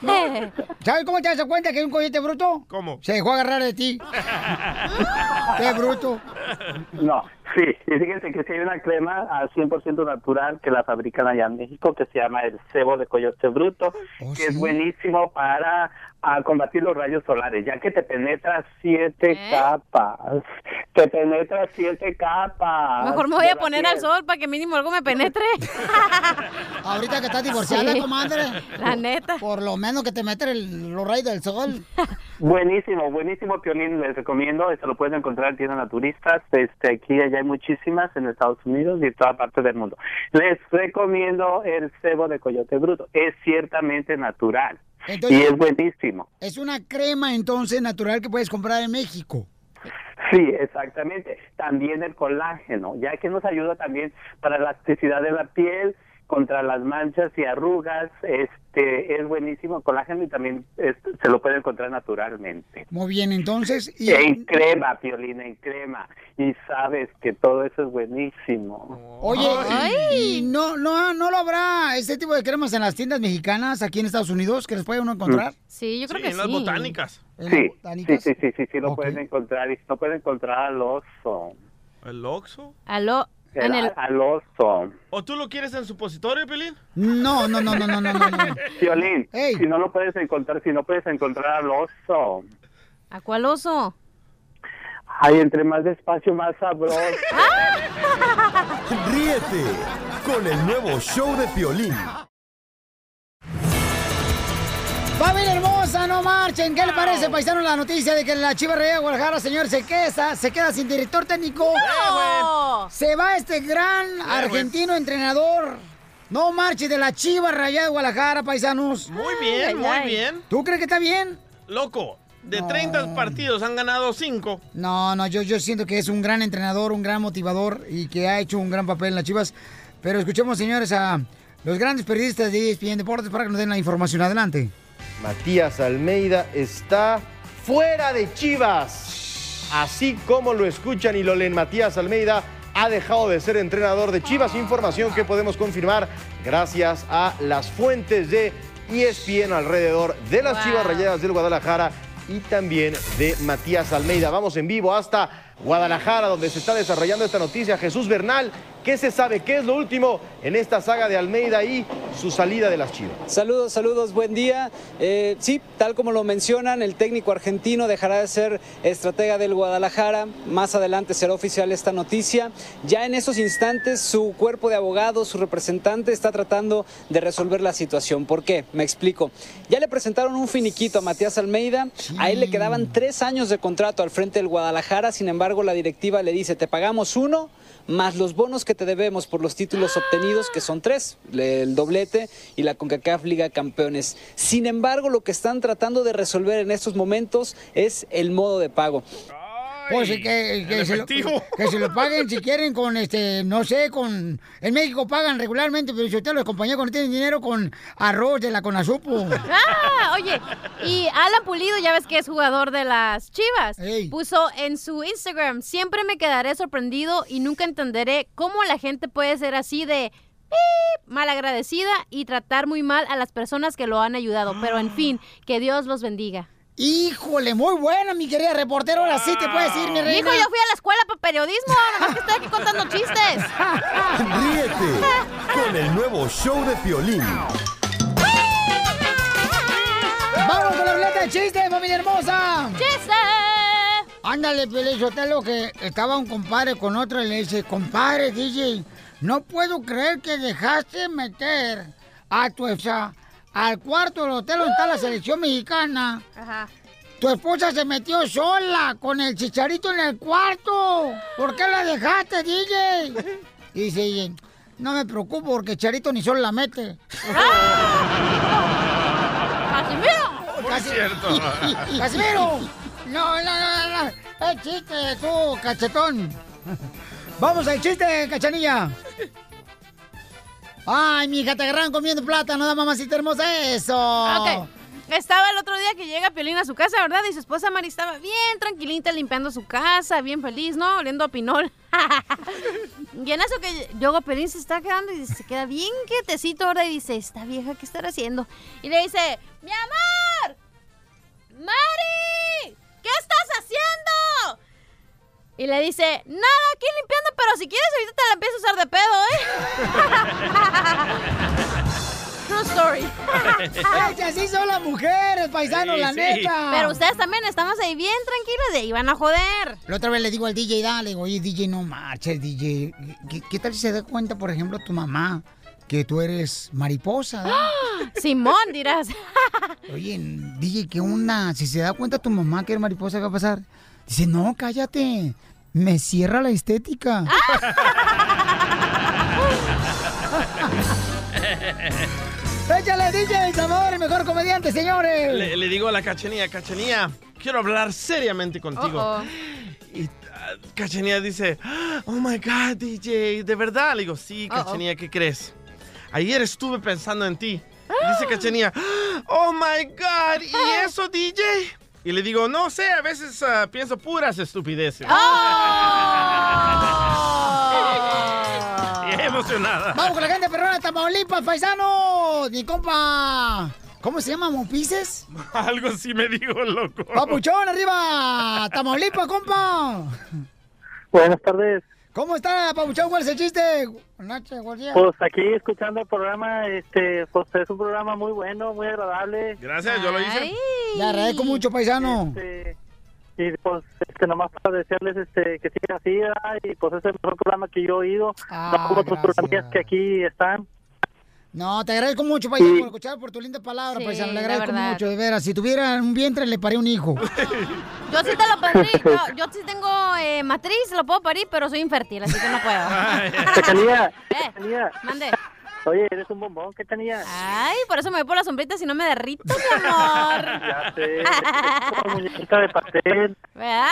¿Sabes cómo te das cuenta que hay un coyote bruto? ¿Cómo? Se dejó agarrar de ti. ¡Qué bruto! No, sí, y fíjense que sí hay una crema al 100% natural que la fabrican allá en México que se llama el cebo de coyote bruto, que es buenísimo para ah, combatir los rayos solares, ya que te penetra siete capas, te penetra siete capas. Mejor me voy a poner piel. al sol para que mínimo algo me penetre. Ahorita que estás divorciada, Sí. comadre. La neta. Por lo menos que te meten el- los rayos del sol. Buenísimo, buenísimo Piolín, les recomiendo, esto lo pueden encontrar en tiendas naturistas, este, aquí allá hay muchísimas en Estados Unidos y en toda parte del mundo. Les recomiendo el cebo de coyote bruto, es ciertamente natural Entonces- y es buenísimo. Es una crema entonces natural que puedes comprar en México. Sí, exactamente. También el colágeno, ya que nos ayuda también para la elasticidad de la piel, contra las manchas y arrugas, este es buenísimo colágeno y también este, se lo puede encontrar naturalmente. Muy bien, entonces. Y, En crema, Piolina, en crema. Y sabes que todo eso es buenísimo. Oye, y, y no, no, no lo habrá este tipo de cremas en las tiendas mexicanas aquí en Estados Unidos que les puede uno encontrar. Sí, yo creo Sí, que en las sí. botánicas. ¿En Sí, las sí, botánicas? sí, sí, sí, sí, lo pueden encontrar. Y no pueden encontrar al oso. ¿El Oxxo? Aló. En el... Al oso. ¿O tú lo quieres en supositorio, Pelín? No, no, no, no, no, no, no. no. Violín, si no lo puedes encontrar, si no puedes encontrar al oso. ¿A cuál oso? Ay, entre más despacio, más sabroso. Ríete con el nuevo show de Piolín. Familia hermosa, no marchen. ¿Qué le parece, paisano, la noticia de que la Chiva Reyes de Guadalajara, señor, se queda, se queda sin director técnico? Se va este gran argentino entrenador. No marche de la Chiva Rayada de Guadalajara, paisanos. Muy bien, muy bien. ¿Tú crees que está bien? Loco, de 30 partidos han ganado 5. No, no, yo, yo siento que es un gran entrenador, un gran motivador y que ha hecho un gran papel en las Chivas. Pero escuchemos, señores, a los grandes periodistas de ESPN Deportes para que nos den la información. Adelante. Matías Almeida está fuera de Chivas. Así como lo escuchan y lo leen, Matías Almeida ha dejado de ser entrenador de Chivas. Información que podemos confirmar gracias a las fuentes de ESPN alrededor de las Wow. Chivas Rayadas del Guadalajara y también de Matías Almeida. Vamos en vivo hasta Guadalajara, donde se está desarrollando esta noticia. Jesús Bernal, ¿qué se sabe? ¿Qué es lo último en esta saga de Almeida y su salida de las Chivas? Saludos, saludos, buen día. Eh, sí, tal como lo mencionan, el técnico argentino dejará de ser estratega del Guadalajara. Más adelante será oficial esta noticia. Ya en esos instantes su cuerpo de abogados, su representante está tratando de resolver la situación. ¿Por qué? Me explico. Ya le presentaron un finiquito a Matías Almeida. A él le quedaban tres años de contrato al frente del Guadalajara. Sin embargo, la directiva le dice, te pagamos uno más los bonos que te debemos por los títulos obtenidos, que son tres, el doblete y la CONCACAF Liga Campeones. Sin embargo, lo que están tratando de resolver en estos momentos es el modo de pago. Pues que, que se lo, efectivo. que se lo paguen si quieren con, este, no sé, con... En México pagan regularmente, pero si usted los compañeros cuando tienen dinero con arroz de la Conasupo. Ah, oye, y Alan Pulido, ya ves que es jugador de las Chivas, puso en su Instagram, siempre me quedaré sorprendido y nunca entenderé cómo la gente puede ser así de malagradecida y tratar muy mal a las personas que lo han ayudado. Pero en fin, que Dios los bendiga. Híjole, muy buena, mi querida reportera. Ahora sí te puedes ir, mi reina. Hijo, yo fui a la escuela para periodismo, nomás que estoy aquí contando chistes. Ríete con el nuevo show de Piolín. ¡Vamos con la ruleta de chistes, familia hermosa! ¡Chiste! Ándale, lo que estaba un compadre con otro y le dice, compadre, DJ, no puedo creer que dejaste meter a tu esa al cuarto del hotel donde está la selección mexicana. Ajá. Tu esposa se metió sola con el chicharito en el cuarto. ¿Por qué la dejaste, DJ? Y dice no me preocupo porque Charito ni solo la mete. ¡Casimiro! Muy cierto. ¡Casimiro! No, no, no, no, no. Es chiste, tú, cachetón. Vamos al chiste, cachanilla. Ay, mija, te agarran comiendo plátano, da mamacita hermosa. Eso. Ok. Estaba el otro día que llega Piolín a su casa, ¿verdad? Y su esposa Mari estaba bien tranquilita limpiando su casa, bien feliz, ¿no? Oliendo a pinol. y en eso que luego Piolín se está quedando y se queda bien quietecito ahora y dice, esta vieja, ¿qué estará haciendo? Y le dice, ¡mi amor! ¡Mari! ¿Qué estás haciendo? Y le dice, nada, aquí limpiando, pero si quieres ahorita te la empiezo a usar de pedo, ¿eh? True story. Ay, que así son las mujeres, paisanos, Sí, la sí. neta. Pero ustedes también estamos ahí bien tranquilos de ahí van a joder. La otra vez le digo al DJ, dale, digo, oye, DJ, no marches, DJ. ¿Qué, qué tal si se da cuenta, por ejemplo, tu mamá, que tú eres mariposa? da? Simón, dirás. Oye, DJ, ¿qué onda? Si se da cuenta tu mamá que eres mariposa, ¿qué va a pasar? Dice, no, cállate. Me cierra la estética. ¡Échale, DJ, sabor, el mejor comediante, señores! Le, le digo a la cachanía, cachanía, quiero hablar seriamente contigo. Uh-oh. Y ah, Cachanía dice, oh my God, DJ, ¿de verdad? Le digo, sí, Uh-oh. Cachanía, ¿qué crees? Ayer estuve pensando en ti. Y dice Cachanía, oh my God, ¿y eso, DJ? Y le digo, no sé, a veces ah, pienso puras estupideces. Y emocionada. Vamos con la gente perrona de Tamaulipas, paisanos. Mi compa. ¿Cómo se llama, Mopices? Algo sí me dijo, loco. Papuchón, arriba. Tamaulipas, compa. Buenas tardes. ¿Cómo está, Papuchón? ¿Cuál es el chiste? Nacho, Guardia. Pues aquí escuchando el programa, este, pues es un programa muy bueno, muy agradable. Gracias, yo lo hice. Le agradezco mucho, paisano. Este, y pues, este, nomás para desearles, este, que siga así, ¿verdad? y pues es el mejor programa que yo he oído. Ah, no como otros programas que aquí están. No, te agradezco mucho, paisano, por escuchar, por tu linda palabra, Sí, paisano. Le agradezco mucho, de veras. Si tuviera un vientre, le paré un hijo. Yo sí te lo parí. Yo, yo sí tengo eh, matriz, lo puedo parir, pero soy infértil, así que no puedo. Cachanía, Eh, Cachanía. mande. Oye, eres un bombón, ¿qué tenía? Ay, por eso me voy por la sombrita si no me derrito, mi amor. Ya sé, estás como muñequita de pastel. ¿Verdad?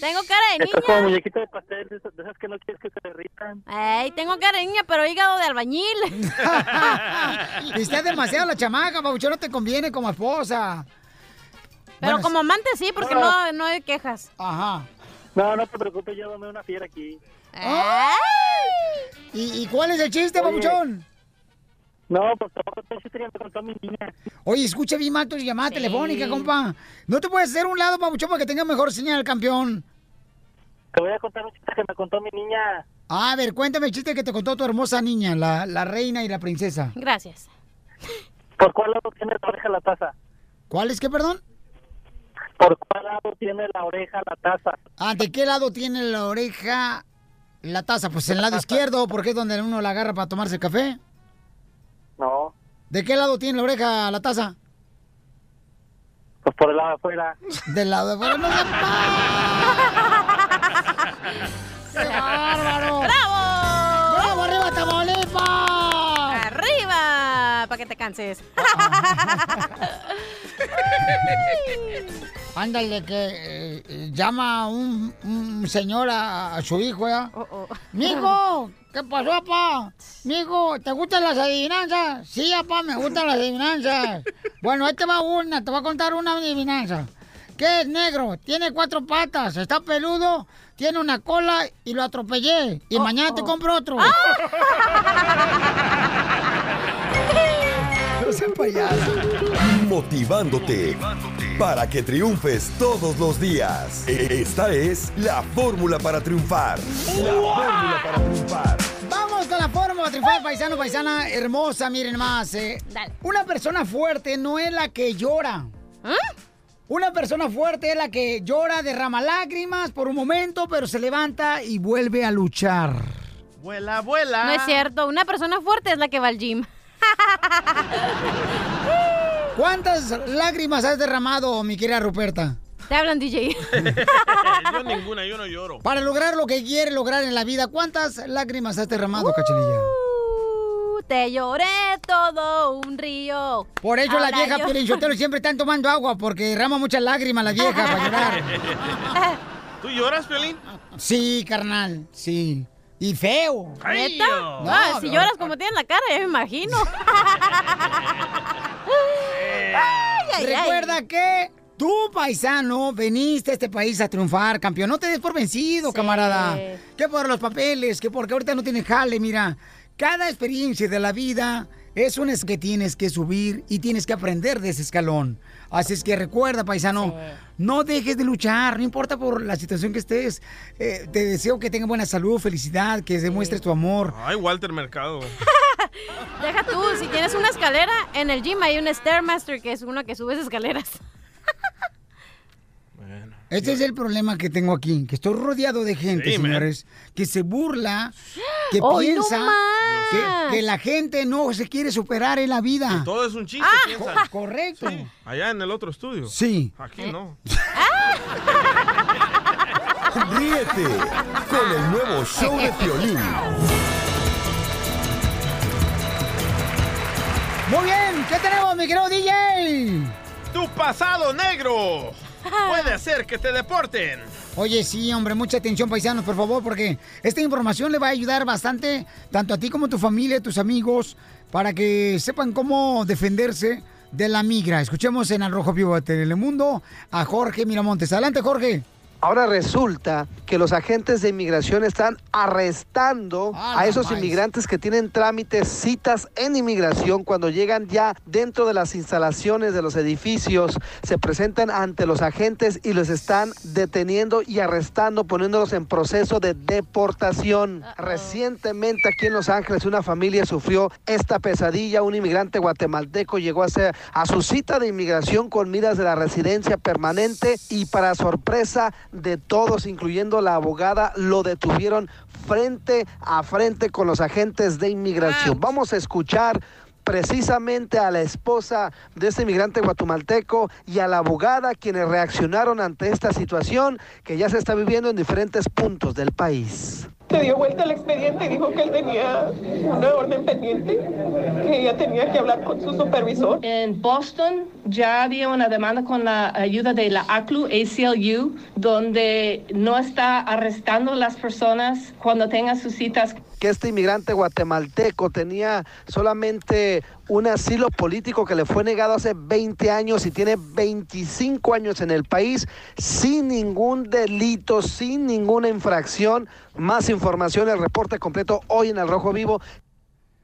Tengo cara de Estás como niña. muñequita de pastel, de esas, que no quieres que se derritan. Ay, tengo cara de niña, pero hígado de albañil. Y está demasiado la chamaca, Papuchón, no te conviene como esposa. Pero Bueno, como amante sí, porque no, no hay quejas. Ajá. No, no te preocupes, yo domé una fiera aquí. ¿Y, y cuál es el chiste, Oye. Papuchón? No, pues que me contó mi niña. Oye, escucha bien mal tu llamada telefónica, compa. No te puedes hacer un lado, Papuchón, para que tenga mejor señal, campeón. Te voy a contar un chiste que me contó mi niña. A ver, cuéntame el chiste que te contó tu hermosa niña, la, la reina y la princesa. Gracias. ¿Por cuál lado tiene la oreja la taza? ¿Cuál es qué, perdón? ¿Por cuál lado tiene la oreja la taza? Ah, ¿de qué lado tiene la oreja la taza? Pues en el lado izquierdo, porque es donde uno la agarra para tomarse el café. No, ¿De qué lado tiene la oreja la taza? pues por el lado de afuera. Del lado de afuera. ¡No se ¡Qué bárbaro! ¡Bravo! ¡Bravo, arriba, Tamaulipas! Para que te canses. Ándale, que eh, eh, llama un, un señor a, a su hijo, ¿ya? Mijo, ¿qué pasó, papá? Mijo, ¿te gustan las adivinanzas? Sí, papá, me gustan las adivinanzas. Bueno, ahí te va una, te voy a contar una adivinanza. ¿Qué es negro? Tiene cuatro patas, está peludo, tiene una cola y lo atropellé. Y mañana te compro otro. Motivándote para que triunfes todos los días. E- Esta es la fórmula para triunfar. La fórmula para triunfar. Vamos con la fórmula para triunfar, paisano, paisana hermosa, miren más. eh. Una persona fuerte no es la que llora. Una persona fuerte es la que llora, derrama lágrimas por un momento, pero se levanta y vuelve a luchar. Vuela, vuela. No es cierto, una persona fuerte es la que va al gym. ¿Cuántas lágrimas has derramado, mi querida Ruperta? Te hablan, DJ. yo ninguna, yo no lloro. Para lograr lo que quieres lograr en la vida, ¿cuántas lágrimas has derramado, cachanilla? Uh, te lloré todo un río. Por eso la Ahora vieja yo- siempre están tomando agua porque derrama muchas lágrimas la vieja para llorar. ¿Tú lloras, Piolín? Sí, carnal, sí. Y feo. ¿Neta? No, ah, si no. lloras como tienes la cara, ya me imagino. Ay, ay, ay. Recuerda que tú, paisano, veniste a este país a triunfar, campeón. No te des por vencido, camarada. Que por los papeles, que porque ahorita no tienes jale, mira. Cada experiencia de la vida es un es que tienes que subir y tienes que aprender de ese escalón. Así es que recuerda, paisano, no dejes de luchar, no importa por la situación que estés. Eh, te deseo que tengas buena salud, felicidad, que demuestres tu amor. Ay, Walter Mercado. Deja tú, si tienes una escalera, en el gym hay un Stairmaster, que es uno que subes escaleras. Este es el problema que tengo aquí, que estoy rodeado de gente, Sí, man. señores, que se burla, que ¡Ay, no piensa que, que la gente no se quiere superar en la vida. Todo es un chiste, Ah. piensan. Co- correcto. Allá en el otro estudio. Sí. Aquí no. Ríete con el nuevo show de Piolín. Muy bien, ¿qué tenemos, mi querido DJ? Tu pasado negro puede hacer que te deporten. Oye, sí, hombre, mucha atención, paisanos, por favor, porque esta información le va a ayudar bastante, tanto a ti como a tu familia, tus amigos, para que sepan cómo defenderse de la migra. Escuchemos en Al Rojo Vivo de Telemundo a Jorge Miramontes. Adelante, Jorge. Ahora resulta que los agentes de inmigración están arrestando Ah, a esos inmigrantes que tienen trámites, citas en inmigración cuando llegan ya dentro de las instalaciones de los edificios, se presentan ante los agentes y los están deteniendo y arrestando, poniéndolos en proceso de deportación. Recientemente aquí en Los Ángeles una familia sufrió esta pesadilla. Un inmigrante guatemalteco llegó a, hacer, a su cita de inmigración con miras de la residencia permanente y para sorpresa de todos, incluyendo la abogada, lo detuvieron frente a frente con los agentes de inmigración. Vamos a escuchar precisamente a la esposa de este inmigrante guatemalteco y a la abogada quienes reaccionaron ante esta situación que ya se está viviendo en diferentes puntos del país. Se dio vuelta el expediente y dijo que él tenía una orden pendiente, que ella tenía que hablar con su supervisor. En Boston ya había una demanda con la ayuda de la ACLU, ACLU, donde no está arrestando a las personas cuando tengan sus citas. que este inmigrante guatemalteco tenía solamente un asilo político que le fue negado hace 20 años y tiene 25 años en el país sin ningún delito, sin ninguna infracción. Más información, el reporte completo hoy en El Rojo Vivo.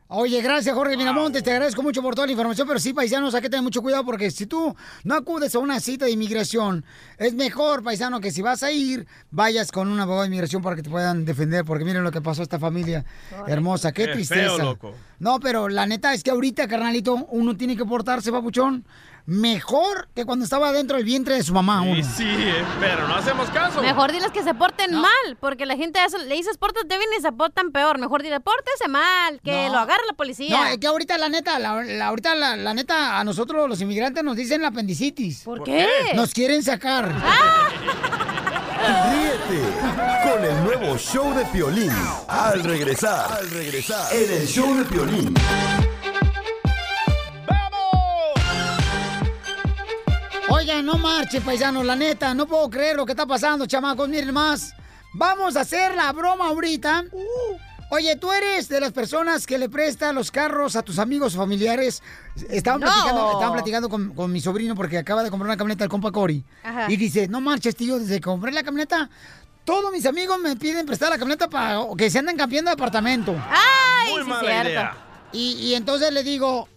Oye, gracias Jorge Miramontes, te agradezco mucho por toda la información, pero sí, paisanos, hay que tener mucho cuidado porque si tú no acudes a una cita de inmigración, es mejor, paisano, que si vas a ir, vayas con un abogado de inmigración para que te puedan defender, porque miren lo que pasó a esta familia hermosa, qué Qué tristeza. feo, loco. No, pero la neta es que ahorita, carnalito, uno tiene que portarse, papuchón, mejor que cuando estaba dentro del vientre de su mamá. Uno. sí, eh, pero no hacemos caso. Mejor diles que se porten mal, porque la gente hace- le dices pórtate bien y se portan peor. Mejor dile pórtese mal, que No. lo agarre la policía. No, es que ahorita la neta, la, la- ahorita la, la neta, a nosotros los inmigrantes nos dicen la apendicitis. ¿Por qué? Nos quieren sacar. Ríete con el nuevo show de Piolín. Al regresar, al regresar, en el show de Piolín. Oigan, no marche, paisano, la neta, no puedo creer lo que está pasando, chamacos, miren más. Vamos a hacer la broma ahorita. Oye, ¿tú eres de las personas que le presta los carros a tus amigos o familiares? Estaban No. platicando, estaban platicando con, con mi sobrino porque acaba de comprar una camioneta el compa Cory. Ajá. Y dice, no marches, tío, desde que compré la camioneta, todos mis amigos me piden prestar la camioneta para que se anden cambiando de apartamento. Ay, Muy sí, mala cierto. idea. Y, y entonces le digo,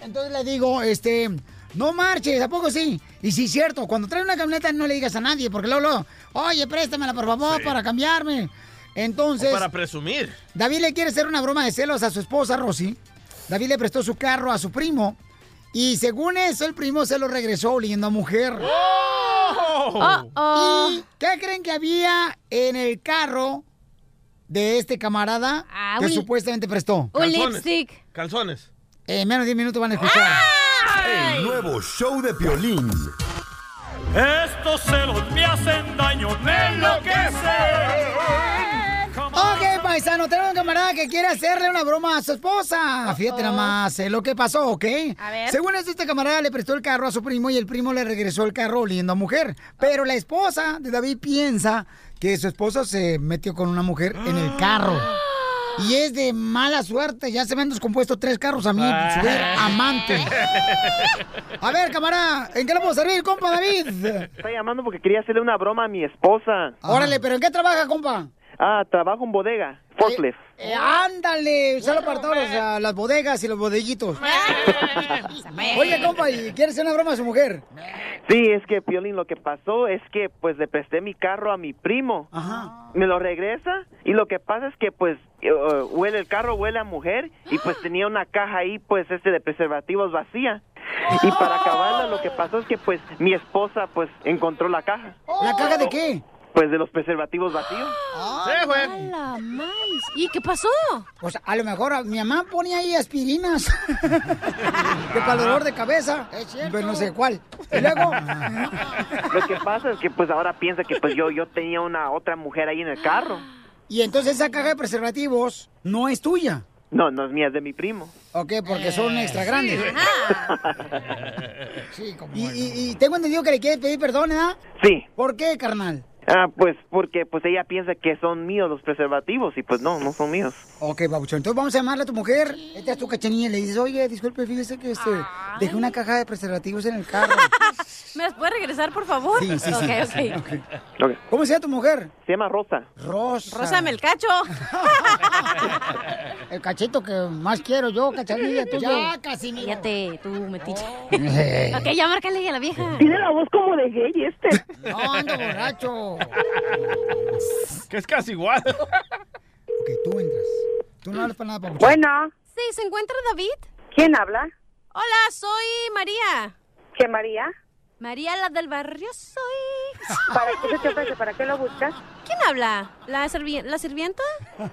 entonces le digo, este, No marches, ¿a poco sí? Y sí, cierto, cuando traes una camioneta no le digas a nadie, porque luego, luego, oye, préstamela por favor Sí. para cambiarme. Entonces, O para presumir. David le quiere hacer una broma de celos a su esposa, Rosy. David le prestó su carro a su primo. Y según eso, el primo se lo regresó oliendo a mujer. Oh, ¿Y qué creen que había en el carro de este camarada Ah, que un- supuestamente prestó? Un lipstick. Calzones. En menos de 10 minutos van a escuchar. El nuevo show de Piolín. Estos celos me hacen daño, me enloquece. Ok, paisano, tenemos un camarada que quiere hacerle una broma a su esposa. Fíjate nada más eh, lo que pasó, ¿ok? A ver. Según esto, este camarada le prestó el carro a su primo y el primo le regresó el carro oliendo a mujer. Pero la esposa de David piensa que su esposo se metió con una mujer en el carro. Y es de mala suerte. Ya se me han descompuesto tres carros a mí, Ah. su amante. A ver, camarada, ¿en qué le puedo servir, compa David? Estoy llamando porque quería hacerle una broma a mi esposa. Órale, ¿pero en qué trabaja, compa? Ah, trabajo en bodega, forklift. Eh, ándale, usalo para todas las, las bodegas y los bodeguitos. Oye, compa, ¿y quiere hacer una broma a su mujer? Sí, es que, Piolín, lo que pasó es que, pues, le presté mi carro a mi primo. Ajá. Me lo regresa y lo que pasa es que, pues, eh, huele el carro, huele a mujer y, pues, tenía una caja ahí, pues, este de preservativos vacía. Y para acabarla, lo que pasó es que, pues, mi esposa, pues, encontró la caja. ¿La caja de qué? Pues, de los preservativos vacíos. Sí, güey. ¿Y qué pasó? Pues a lo mejor a- mi mamá ponía ahí aspirinas. de para el dolor de cabeza. Pero no sé cuál. Y luego. Lo que pasa es que, pues, ahora piensa que, pues, yo, yo tenía una otra mujer ahí en el carro. Y entonces esa caja de preservativos no es tuya. No, no es mía, es de mi primo. Ok, porque son extra grandes. Sí, como y, y- y tengo entendido que le quieres pedir perdón, ¿eh? Sí. ¿Por qué, carnal? Ah, pues porque pues ella piensa que son míos los preservativos y pues no, no son míos. Ok, babuchón. Entonces vamos a llamarle a tu mujer. Esta es tu cachanilla. y Le dices, oye, disculpe, fíjese que este, dejé una caja de preservativos en el carro. ¿Me las puede regresar, por favor? Sí, sí, sí. Ok, ok. ¿Cómo se llama tu mujer? Se llama Rosa. Rosa. Rózame el cacho. El cachito que más quiero yo, cachanilla, tuyo. Ya, Casimiro. Cállate, tú, metiche. Ok, ya márcale a la vieja. Tiene la voz como de gay este. No, ando borracho. Que es casi igual. Ok, tú entras. Tú no hablas para nada, papuchón. Bueno. Sí, ¿se encuentra David? ¿Quién habla? Hola, soy María. ¿Qué María? María, la del barrio soy. ¿Para qué se te ofrece? ¿Para qué lo buscas? ¿Quién habla? ¿La, servi- ¿La sirvienta?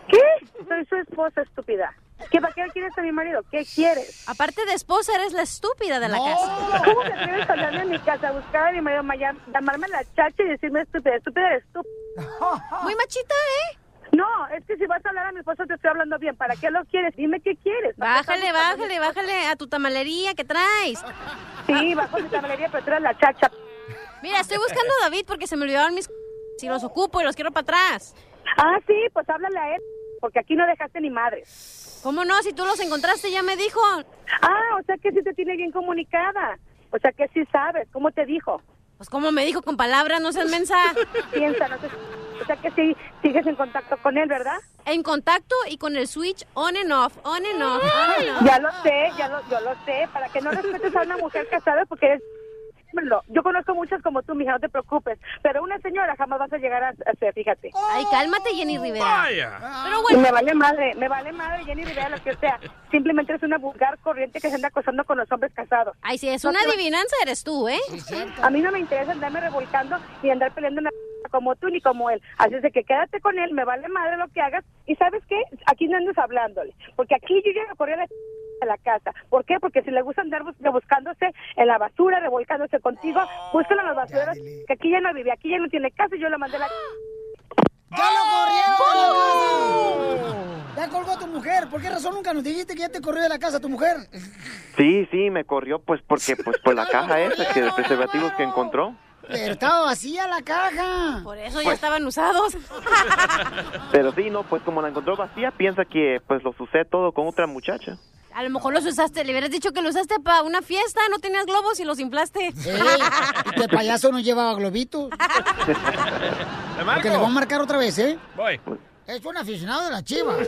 ¿Qué? Soy su esposa estúpida. ¿Qué, ¿Para qué quieres a mi marido? ¿Qué quieres? Aparte de esposa, eres la estúpida de la casa. ¿Cómo te atreves a hablarme en mi casa, a buscar a mi marido, maya- llamarme la chacha y decirme estúpida? Estúpida eres tú. Muy machita, ¿eh? No, es que si vas a hablar a mi esposo te estoy hablando bien. ¿Para qué lo quieres? Dime qué quieres. ¿Para qué Bájale, bájale, bájale a tu tamalería que traes. Sí, bajo mi tamalería, pero tú eres la chacha. Mira, estoy buscando a David porque se me olvidaron mis... Si los ocupo y los quiero para atrás. Ah, sí, pues háblale a él, porque aquí no dejaste ni madre. ¿Cómo no? Si tú los encontraste, ya me dijo. Ah, o sea que sí te tiene bien comunicada. O sea que sí sabes. ¿Cómo te dijo? Pues como me dijo con palabras, no seas mensa. Piensa, no sé. O sea que sí sigues en contacto con él, ¿verdad? En contacto y con el switch on and off, on and off, on and off. Ya lo sé, ya lo, yo lo sé. Para que no respetes a una mujer casada porque eres... Dímelo. Yo conozco muchas como tú, mija, no te preocupes. Pero una señora jamás vas a llegar a, a ser, fíjate. Ay, cálmate, Jenny Rivera. Vaya. Pero bueno, me vale madre, me vale madre, Jenny Rivera, lo que sea. Simplemente eres una vulgar corriente que se anda acosando con los hombres casados. ay, si es No una adivinanza, eres tú, ¿eh? A mí no me interesa andarme revolcando y andar peleando una como tú ni como él. Así es de que quédate con él, me vale madre lo que hagas. Y ¿sabes qué? Aquí no andes hablándole. Porque aquí yo ya me corrí a la, a la casa. ¿Por qué? Porque si le gusta andar bus- rebuscándose en la basura, revolcándose contigo, búscalo en los basureros. Que aquí ya no vive, aquí ya no tiene casa y yo la mandé a la... ¡Ya lo corrieron! Ya colgó a tu mujer. ¿Por qué razón nunca nos dijiste que ya te corrió de la casa tu mujer? Sí, sí, me corrió pues porque pues por la caja esa que de preservativos que encontró. Pero estaba vacía la caja. Por eso ya estaban usados. Pero sí, no, pues como la encontró vacía, piensa que pues los usé todo con otra muchacha. A lo mejor los usaste, le hubieras dicho que los usaste para una fiesta, no tenías globos y los inflaste. Y que el payaso no llevaba globitos. ¿Le Porque le voy a marcar otra vez, ¿eh? Voy. Es un aficionado de la chiva.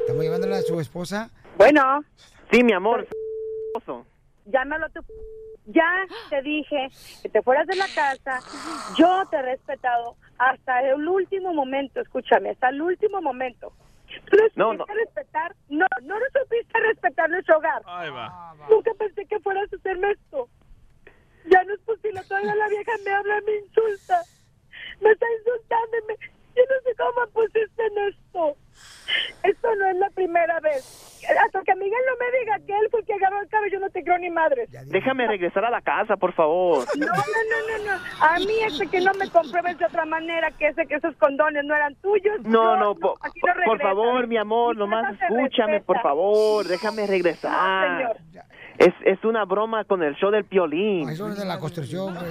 Estamos llevándole a su esposa. Bueno. Sí, mi amor. Llámalo a tu... Ya te dije que te fueras de la casa, yo te he respetado hasta el último momento, escúchame, hasta el último momento. ¿Tú no No, supiste respetar? No, no lo supiste respetar nuestro hogar. Ahí va. Nunca pensé que fueras a hacerme esto. Ya no es posible, todavía la vieja me habla, me insulta. Me está insultando y me- Yo no sé cómo pusiste en esto. Esto no es la primera vez. Hasta que Miguel no me diga que él fue el que agarró el cabello, yo no te creo ni madre. Déjame regresar a la casa, por favor. No, no, no, no, no. A mí ese que no me compruebes de otra manera que ese que esos condones no eran tuyos. No, no, po- aquí no por favor, mi amor, nomás escúchame, respeta. por favor, déjame No, regresar. señor. Es, es una broma con el show del piolín. Eso es de la construcción, güey.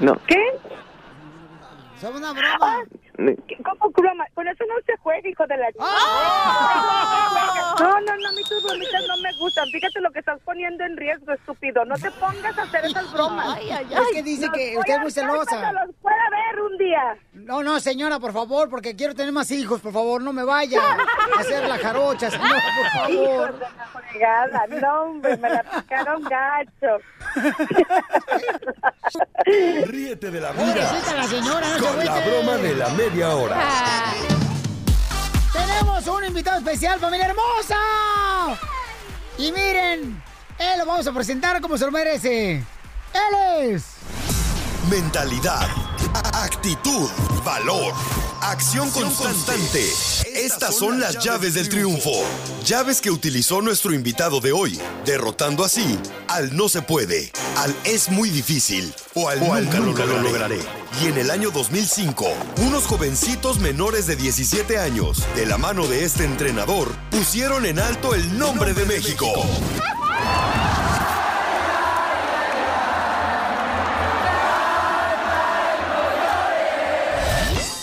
No. ¿Qué? Es una broma. ¿Qué- ¿Cómo broma? Con eso no se juega, hijo de la... ¡Ah! No, no, no, a mí tus bromitas no me gustan. Fíjate lo que estás poniendo en riesgo, estúpido. No te pongas a hacer esas bromas. Es que dice que usted es muy celosa. Los pueda ver un día. No, no, señora, por favor, porque quiero tener más hijos, por favor, no me vaya a hacer la jarocha, señora, por Hijos favor. de la. No, hombre, me la picaron gacho. Ríete de la vida Pobrecita la señora, no se con la broma de la media hora. Tenemos un invitado especial, familia hermosa. Y miren, él lo vamos a presentar como se lo merece. Él es. Mentalidad, actitud, valor, acción constante. Estas son las llaves del triunfo. Llaves que utilizó nuestro invitado de hoy, derrotando así al no se puede, al es muy difícil o al nunca, lo, lograré. Y en el año 2005, unos jovencitos menores de 17 años, de la mano de este entrenador, pusieron en alto el nombre de México.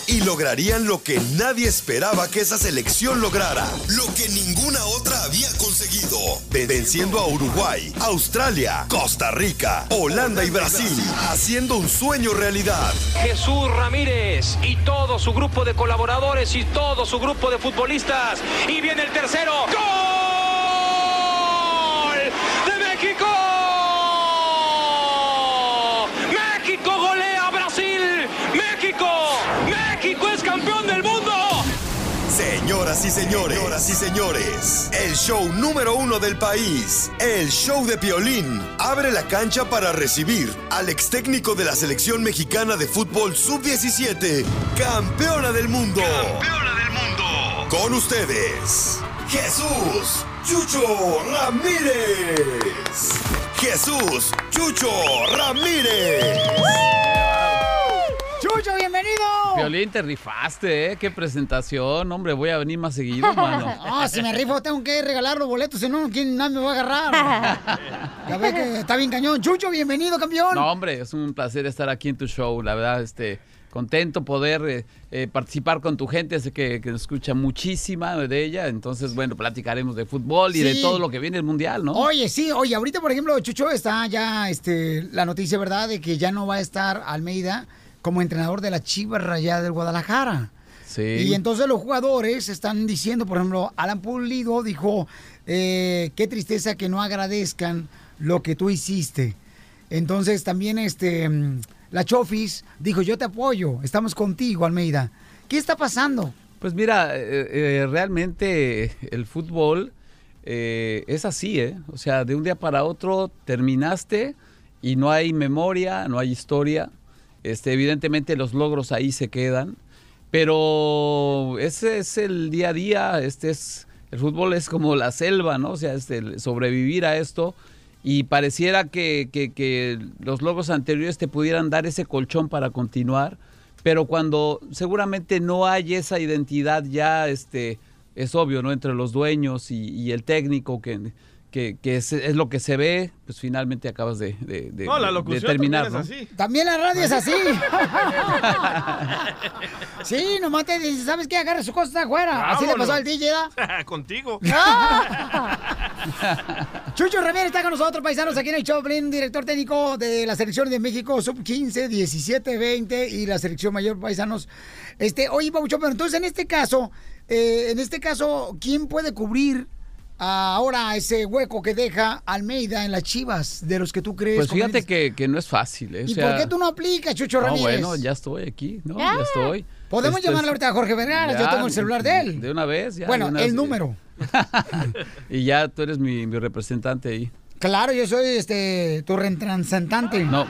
Y lograrían lo que nadie esperaba que esa selección lograra, lo que ninguna otra había conseguido, venciendo a Uruguay, Australia, Costa Rica, Holanda y Brasil, haciendo un sueño realidad. Jesús Ramírez y todo su grupo de colaboradores y todo su grupo de futbolistas. Y viene el tercero. ¡Gol! Señoras y señores, señoras y señores, el show número uno del país, el show de Piolín, abre la cancha para recibir al ex técnico de la selección mexicana de fútbol sub-17, campeona del mundo. Campeona del mundo. Con ustedes, Jesús Chucho Ramírez. Jesús Chucho Ramírez. Chucho, bienvenido. Violín, te rifaste, ¿eh? Qué presentación. Hombre, voy a venir más seguido, mano. Ah, si me rifo tengo que regalar los boletos, si no, ¿quién más me va a agarrar? Ya ves que está bien cañón. Chucho, bienvenido, campeón. No, hombre, es un placer estar aquí en tu show. La verdad, este, contento poder eh, eh, participar con tu gente. Sé que, que nos escucha muchísima de ella. Entonces, bueno, platicaremos de fútbol y de Sí. todo lo que viene el mundial, ¿no? Oye, sí, oye, ahorita, por ejemplo, Chucho, está ya este, la noticia, ¿verdad?, de que ya no va a estar Almeida como entrenador de la Chivas Rayadas del Guadalajara. Sí. Y entonces los jugadores están diciendo, por ejemplo, Alan Pulido dijo, eh, qué tristeza que no agradezcan lo que tú hiciste. Entonces también este, mm, la Chofis dijo, yo te apoyo, estamos contigo, Almeida. ¿Qué está pasando? Pues mira, eh, eh, realmente el fútbol eh, es así, ¿eh? O sea, de un día para otro terminaste y no hay memoria, no hay historia. Este, evidentemente los logros ahí se quedan, pero ese es el día a día. Este es el fútbol es como la selva, ¿no? O sea, este, sobrevivir a esto y pareciera que, los logros anteriores te pudieran dar ese colchón para continuar, pero cuando seguramente no hay esa identidad ya, este, es obvio, ¿no? Entre los dueños y el técnico que, que, que es, es lo que se ve, pues finalmente acabas de, de, de- No, la de locución terminar, también ¿no? es así. También la radio es así. sí, nomás te dice, ¿sabes qué? Agarra su cosa afuera. Así le pasó al DJ, ¿da? Contigo. Chucho Ramírez está con nosotros, paisanos, aquí en el Choplin, director técnico de la selección de México, sub-15, 17, 20 y la selección mayor, paisanos. Este, oye, Pabuchón, pero entonces en este caso, eh, en este caso, ¿quién puede cubrir ahora ese hueco que deja Almeida en las chivas, de los que tú crees? Pues fíjate que, que no es fácil. ¿eh? O ¿Y sea, por qué tú no aplicas, Chucho no, Ramírez? bueno, ya estoy aquí, ¿no? Ya. Ya estoy. Podemos Este llamarle es- ahorita a Jorge Vergara, yo tengo el celular de él. De una vez, ya. bueno, el vez. número. Y ya tú eres mi, mi representante ahí. Claro, yo soy este tu retransantante. No,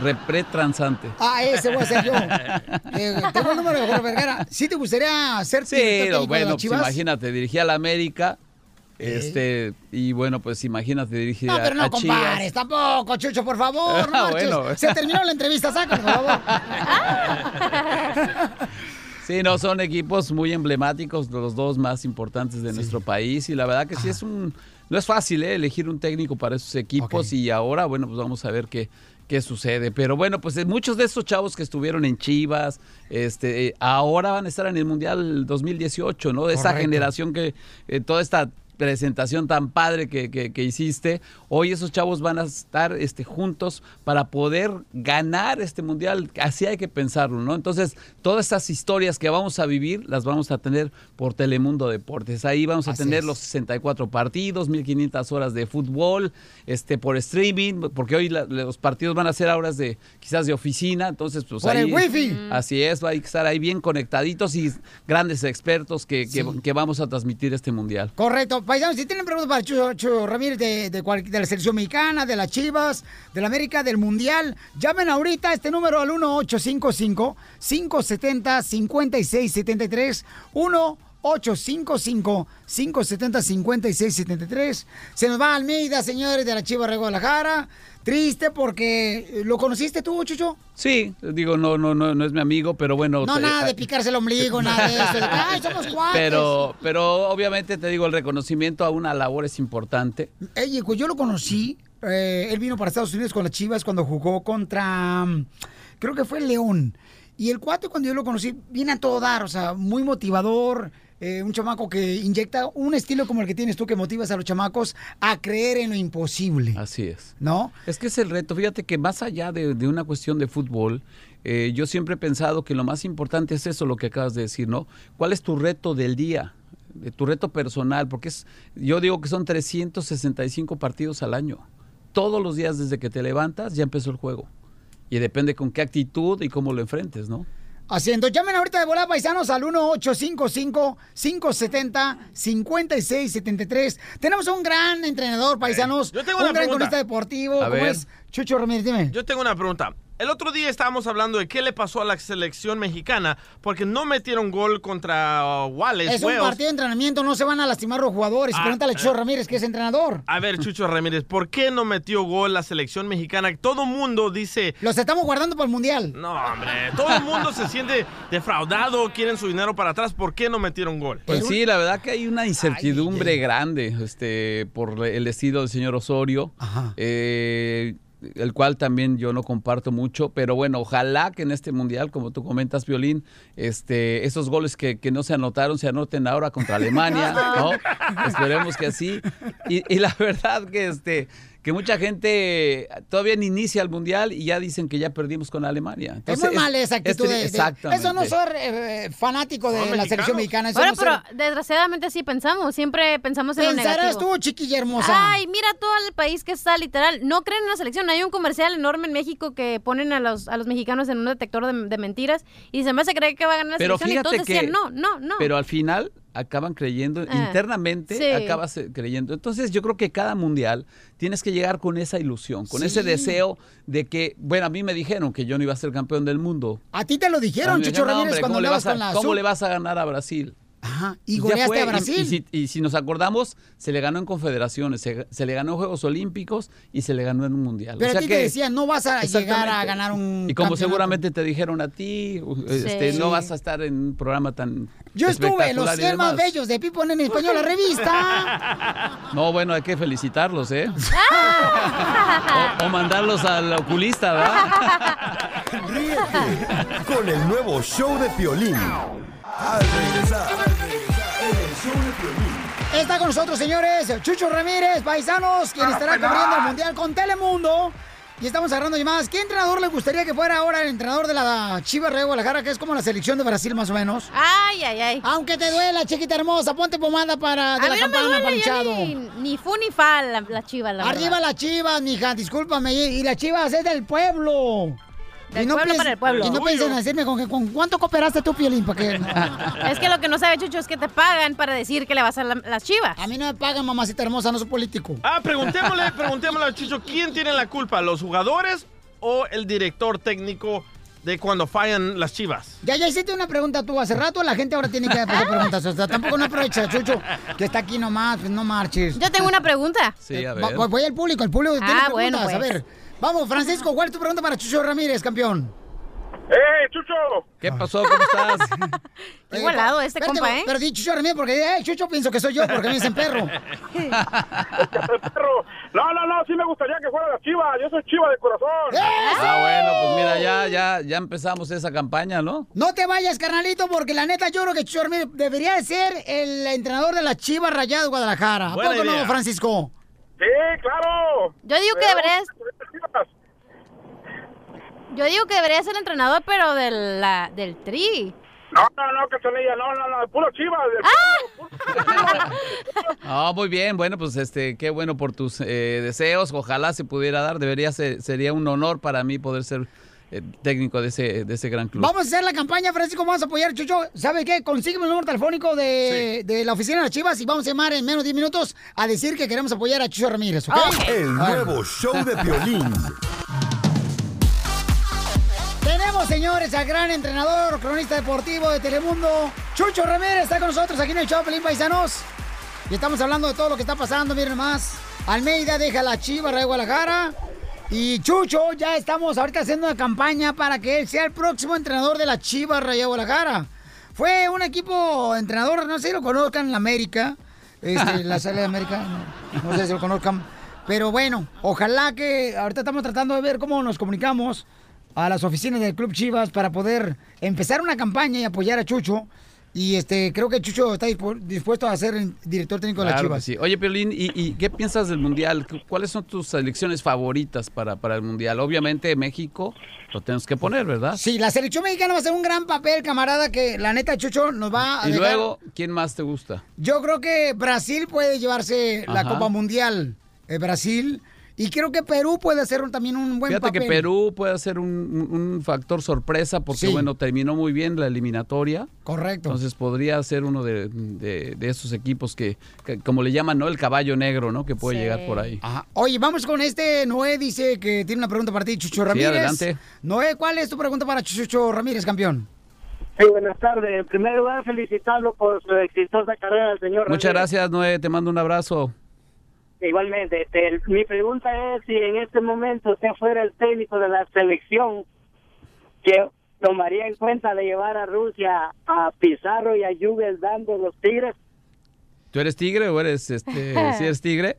repretransante. Ah, ese voy a ser yo. Eh, tengo el número de Jorge Vergara. ¿Sí te gustaría ser Sí, no, bueno, pues imagínate, dirigí a la América. Este, y bueno, pues imagínate dirigir No, a, pero no compares, tampoco, Chucho, por favor, no Ah, bueno. Se terminó la entrevista, sácalo, por favor. Sí, no, son equipos muy emblemáticos, los dos más importantes de nuestro país. Y la verdad que sí es un. No es fácil ¿eh? elegir un técnico para esos equipos. Y ahora, bueno, pues vamos a ver qué, qué sucede. Pero bueno, pues eh, muchos de estos chavos que estuvieron en Chivas, este, eh, ahora van a estar en el Mundial 2018, ¿no? De esa generación que eh, toda esta presentación tan padre que, que- que hiciste. Hoy esos chavos van a estar este, juntos para poder ganar este mundial. Así hay que pensarlo, ¿no? Entonces, todas estas historias que vamos a vivir las vamos a tener por Telemundo Deportes. Ahí vamos a Así tener es. los 64 partidos, 1500 horas de fútbol, este, por streaming, porque hoy la- los partidos van a ser horas de quizás de oficina. Entonces, pues Por ahí. el wifi. Así es, hay que estar ahí bien conectaditos y grandes expertos que, que- que vamos a transmitir este mundial. Correcto. Paisanos, si tienen preguntas para Chucho, Ramírez de, de, la selección mexicana, de las Chivas, de la América, del Mundial, llamen ahorita este número al 1855-570-5673. 1-855-570-5673. Se nos va Almeida, señores de la Chivas de Guadalajara. Triste porque lo conociste tú, Chucho. Sí, digo, no, no, no, no es mi amigo, pero bueno. No, te- nada de picarse el ombligo, nada de eso. Ay, somos cuates. Pero, pero obviamente te digo, el reconocimiento a una labor es importante. Ey, pues yo lo conocí. eh, él vino para Estados Unidos con las Chivas cuando jugó contra. mm, Creo que fue León. Y el cuate, cuando yo lo conocí, viene a todo dar. O sea, muy motivador. Eh, un chamaco que inyecta un estilo como el que tienes tú, que motivas a los chamacos a creer en lo imposible. Así es. ¿No? Es que es el reto. Fíjate que más allá de, de una cuestión de fútbol, eh, yo siempre he pensado que lo más importante es eso, lo que acabas de decir, ¿no? ¿Cuál es tu reto del día? De tu reto personal, porque es, yo digo que son 365 partidos al año. Todos los días desde que te levantas ya empezó el juego. Y depende con qué actitud y cómo lo enfrentes, ¿no? Haciendo, llamen ahorita de volada paisanos al 1-855-570-5673. Tenemos un gran entrenador, paisanos. Yo tengo un una gran pregunta. deportivo. A ¿Cómo ver. es? Chucho Ramírez, dime. Yo tengo una pregunta. El otro día estábamos hablando de qué le pasó a la selección mexicana porque no metieron gol contra uh, Wales. Es un Wales. partido de entrenamiento, no se van a lastimar los jugadores. Ah, Pregúntale a Chucho eh. Ramírez, que es entrenador. A ver, Chucho Ramírez, ¿por qué no metió gol la selección mexicana? Todo mundo dice... Los estamos guardando para el Mundial. No, hombre, todo el mundo se siente defraudado, quieren su dinero para atrás. ¿Por qué no metieron gol? Pues sí, la verdad que hay una incertidumbre grande este, por el estilo del señor Osorio, eh, el cual también yo no comparto mucho, pero bueno, ojalá que en este mundial, como tú comentas, Violín, este, esos goles que, que no se anotaron se anoten ahora contra Alemania, ¿no? Esperemos que así. Y, y la verdad que este que mucha gente todavía ni inicia el mundial y ya dicen que ya perdimos con Alemania. Es muy mala esa actitud. tri- de- de- exactamente. eso no ser eh, fanático de la selección mexicana. Eso Bueno, no pero ser- desgraciadamente sí pensamos. Siempre pensamos en lo Pensarás negativo. tú, chiquilla hermosa. Ay, mira todo el país que está literal. No creen en la selección. Hay un comercial enorme en México que ponen a los, a los mexicanos en un detector de, de mentiras y se me hace creer que va a ganar la Pero selección y todos decían que- no, no, no. Pero al final acaban creyendo, Ah, internamente sí. acabas eh, creyendo. Entonces yo creo que cada mundial tienes que llegar con esa ilusión, con Sí. ese deseo de que, bueno, a mí me dijeron que yo no iba a ser campeón del mundo. A ti te lo dijeron, "No, Ramírez, hombre, cuando ¿cómo, le vas a, cómo sub. le vas a ganar a Brasil? Ajá, y goleaste fue, a Brasil. Y, si, y si nos acordamos, se le ganó en confederaciones, se, se le ganó en Juegos Olímpicos y se le ganó en un mundial. Pero O sea a ti que- te decían, no vas a llegar a ganar un Y como campeonato. seguramente te dijeron a ti, este, Sí. no vas a estar en un programa tan Yo estuve en los espectacular y 100 más bellos de Pipo en español, la revista. No, bueno, hay que felicitarlos, ¿eh? o, o mandarlos al oculista, ¿verdad? Ríete con el nuevo show de Piolín. Al regresar, en el show de Piolín. Está con nosotros, señores, Chucho Ramírez, paisanos, quien estará cubriendo el Mundial con Telemundo. Y estamos agarrando llamadas. ¿Qué entrenador le gustaría que fuera ahora el entrenador de la Chivas de Guadalajara, que es como la selección de Brasil más o menos? Ay, ay, ay. Aunque te duela, chiquita hermosa, ponte pomada para de A la mí no me campana duele ya panchado. ni, ni fu ni fa la, la chiva, la Arriba verdad. las chivas, mija, discúlpame. Y, y las chivas es del pueblo. Del Y no pueblo piensen- para el pueblo. Y no piensen en decirme con, que- con cuánto cooperaste tú, Piolín, para que... Es que lo que no sabe Chucho es que te pagan para decir que le vas a la- las chivas. A mí no me pagan, mamacita hermosa, no soy político. Ah, preguntémosle, preguntémosle a Chicho, ¿quién tiene la culpa? ¿Los jugadores o el director técnico de cuando fallan las chivas? Ya, ya hiciste una pregunta tú hace rato, la gente ahora tiene que hacer preguntas. O sea, tampoco no aprovecha, Chucho, que está aquí nomás, pues no marches. Yo tengo una pregunta. Sí, a ver. Voy, al público, el público tiene Ah, preguntas. bueno, A pues. ver, vamos, Francisco, ¿cuál es tu pregunta para Chucho Ramírez, campeón? ¡Eh, Chucho! ¿Qué pasó? ¿Cómo estás? Qué igualado este espérate, compa, ¿eh? Pero di Chucho Ramírez porque, eh, Chucho pienso que soy yo porque me dicen perro. Perro. No, no, no, sí me gustaría que fuera la chiva. Yo soy chiva de corazón. Ah, bueno, pues mira, ya, ya, ya empezamos esa campaña, ¿no? No te vayas, carnalito, porque la neta yo creo que Chucho Ramírez debería de ser el entrenador de la Chivas Rayadas de Guadalajara. ¿A Buena poco idea. no, Francisco? Sí, claro. Yo digo que Pero- Yo digo que debería ser entrenador, pero del, la, del tri. No, no, no, Cachanilla, no, no, no, puro chiva. ¡Ah! Ah, muy bien, bueno, pues este, qué bueno por tus eh, deseos, ojalá se pudiera dar, debería ser, sería un honor para mí poder ser eh, técnico de ese, de ese gran club. Vamos a hacer la campaña, Francisco, vamos a apoyar, Chucho. ¿Sabe qué? Consígueme el número telefónico de, de la oficina de las Chivas y vamos a llamar en menos de 10 minutos a decir que queremos apoyar a Chucho Ramírez, ¿ok? El nuevo show de violín. Tenemos, señores, al gran entrenador, cronista deportivo de Telemundo, Chucho Ramírez, está con nosotros aquí en el show Pelín Paisanos. Y estamos hablando de todo lo que está pasando, miren más. Almeida deja la Chiva de Guadalajara. Y Chucho, ya estamos ahorita haciendo una campaña para que él sea el próximo entrenador de la Chivas Raya Guadalajara. Fue un equipo entrenador, no sé si lo conozcan en la América, este, la sala de América, no, no sé si lo conozcan. Pero bueno, ojalá que ahorita estamos tratando de ver cómo nos comunicamos a las oficinas del Club Chivas para poder empezar una campaña y apoyar a Chucho. Y este creo que Chucho está dispu- dispuesto a ser director técnico de las Chivas. sí. Oye, Piolín, ¿y, y qué piensas del Mundial? ¿Cu- ¿Cuáles son tus selecciones favoritas para, para el Mundial? Obviamente México lo tenemos que poner, ¿verdad? Sí, la selección mexicana va a hacer un gran papel, camarada, que la neta Chucho nos va a Y dejar- luego, ¿quién más te gusta? Yo creo que Brasil puede llevarse la. Copa Mundial. eh, Brasil. Y creo que Perú puede hacer un- también un buen Fíjate papel. que Perú puede ser un, un- factor sorpresa porque, Sí. bueno, terminó muy bien la eliminatoria. Correcto. Entonces podría ser uno de, de- de esos equipos que, que, como le llaman, ¿no? El caballo negro, ¿no? Que puede Sí. llegar por ahí. Ajá. Oye, vamos con este. Noé dice que tiene una pregunta para ti, Chucho Ramírez. adelante. Noé, ¿cuál es tu pregunta para Chucho Ramírez, campeón? Sí, buenas tardes. En primer lugar, felicitarlo por su exitosa carrera al señor Muchas Ramírez. gracias, Noé. Te mando un abrazo. Igualmente, este, el- mi pregunta es si en este momento usted fuera el técnico de la selección, que tomaría en cuenta de llevar a Rusia a Pizarro y a Jugel dando los Tigres. ¿Tú eres tigre o eres, este, si eres tigre?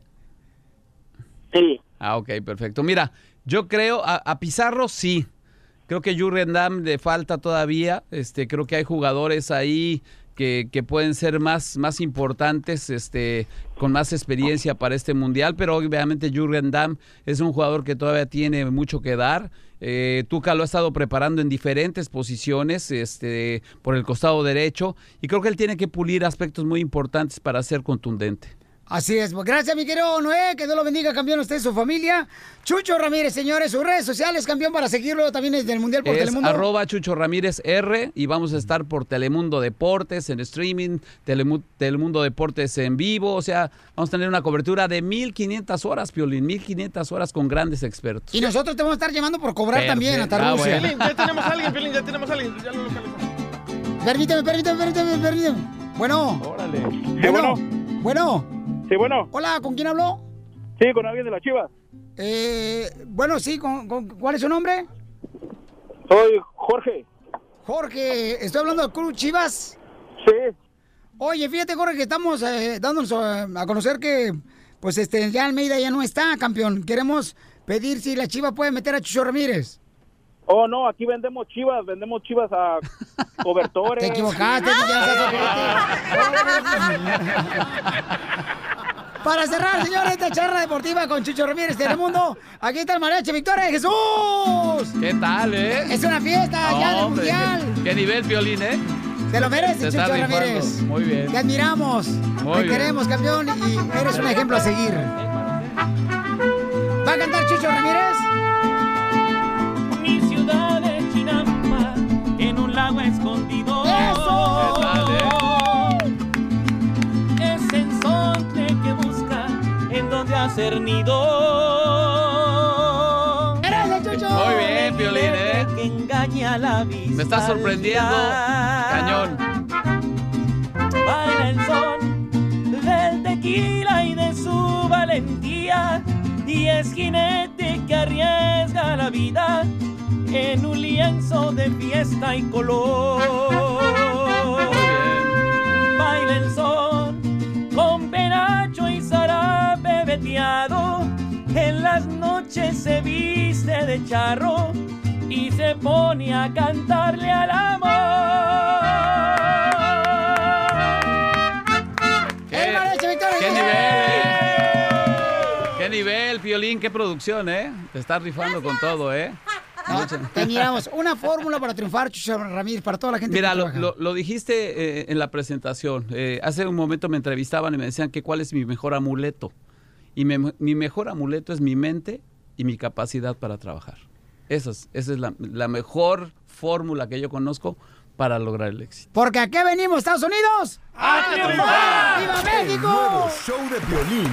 Sí. Ah, ok, perfecto. Mira, yo creo, a, a Pizarro sí. Creo que Jurgen Damm le falta todavía. Este, creo que hay jugadores ahí que, pueden ser más, más importantes, este, con más experiencia para este mundial, pero obviamente Jurgen Damm es un jugador que todavía tiene mucho que dar. Eh, Tuca lo ha estado preparando en diferentes posiciones, este, por el costado derecho, y creo que él tiene que pulir aspectos muy importantes para ser contundente. Así es. Gracias, mi querido Noé. Que Dios lo bendiga, campeón, usted y su familia. Chucho Ramírez, señores, sus redes sociales, campeón, para seguirlo también desde el Mundial por es Telemundo. arroba Chucho Ramírez R y vamos a estar por Telemundo Deportes en streaming, Telemu- Telemundo Deportes en vivo, o sea, vamos a tener una cobertura de 1500 horas, Piolín, 1500 horas con grandes expertos. Y nosotros te vamos a estar llamando por cobrar Perfecto. también hasta Ah, Rusia. bueno. Pelín, ya tenemos a alguien, Pelín, ya tenemos a alguien. Ya lo localizamos. Permíteme, permíteme, permíteme, permíteme. Bueno. Órale. Bueno. Bueno. Sí, bueno. Hola, ¿con quién habló? Sí, con alguien de la Chivas. Eh, bueno, sí, ¿con, con- cuál es su nombre? Soy Jorge. Jorge, estoy hablando del Club Chivas. Sí. Oye, fíjate, Jorge, que estamos eh, dándonos eh, a conocer que, pues, este, ya Almeida ya no está, campeón. Queremos pedir si la Chiva puede meter a Chucho Ramírez. Oh, no, aquí vendemos chivas, vendemos chivas a cobertores. Te equivocaste, ojete. Para cerrar, señores, esta charla deportiva con Chucho Ramírez, Telemundo, aquí está el mariachi Victoria de Jesús. ¿Qué tal, eh? Es una fiesta ya del Hombre, mundial. ¿Qué, qué nivel, Violín, eh? Te lo mereces, rifando. Ramírez. Muy bien. Te admiramos. Muy Te bien. queremos, campeón, y eres un ejemplo a seguir. ¿Va a cantar Chucho Ramírez? Ciudad de Chinampa, en un lago escondido. Es ensonte que busca en donde hacer nido. Muy bien, Violín, eh. Que engaña a la vista. Me está sorprendiendo. Cañón. Baila el son del tequila y de su valentía. Y es jinete que arriesga la vida en un lienzo de fiesta y color. Baila el son con penacho y zarape veteado. En las noches se viste de charro y se pone a cantarle al amor. Nivel, Violín? ¿Qué producción, eh? Te estás rifando con todo, eh. No, te admiramos. Una fórmula para triunfar, Chucho Ramírez, para toda la gente Mira, que lo, lo- lo dijiste eh, en la presentación. Eh, hace un momento me entrevistaban y me decían que cuál es mi mejor amuleto. Y me- mi mejor amuleto es mi mente y mi capacidad para trabajar. Esa es, esa es la, la mejor fórmula que yo conozco para lograr el éxito. Porque aquí venimos, Estados Unidos. ¡A triunfar! ¡Viva El México! nuevo show de violín.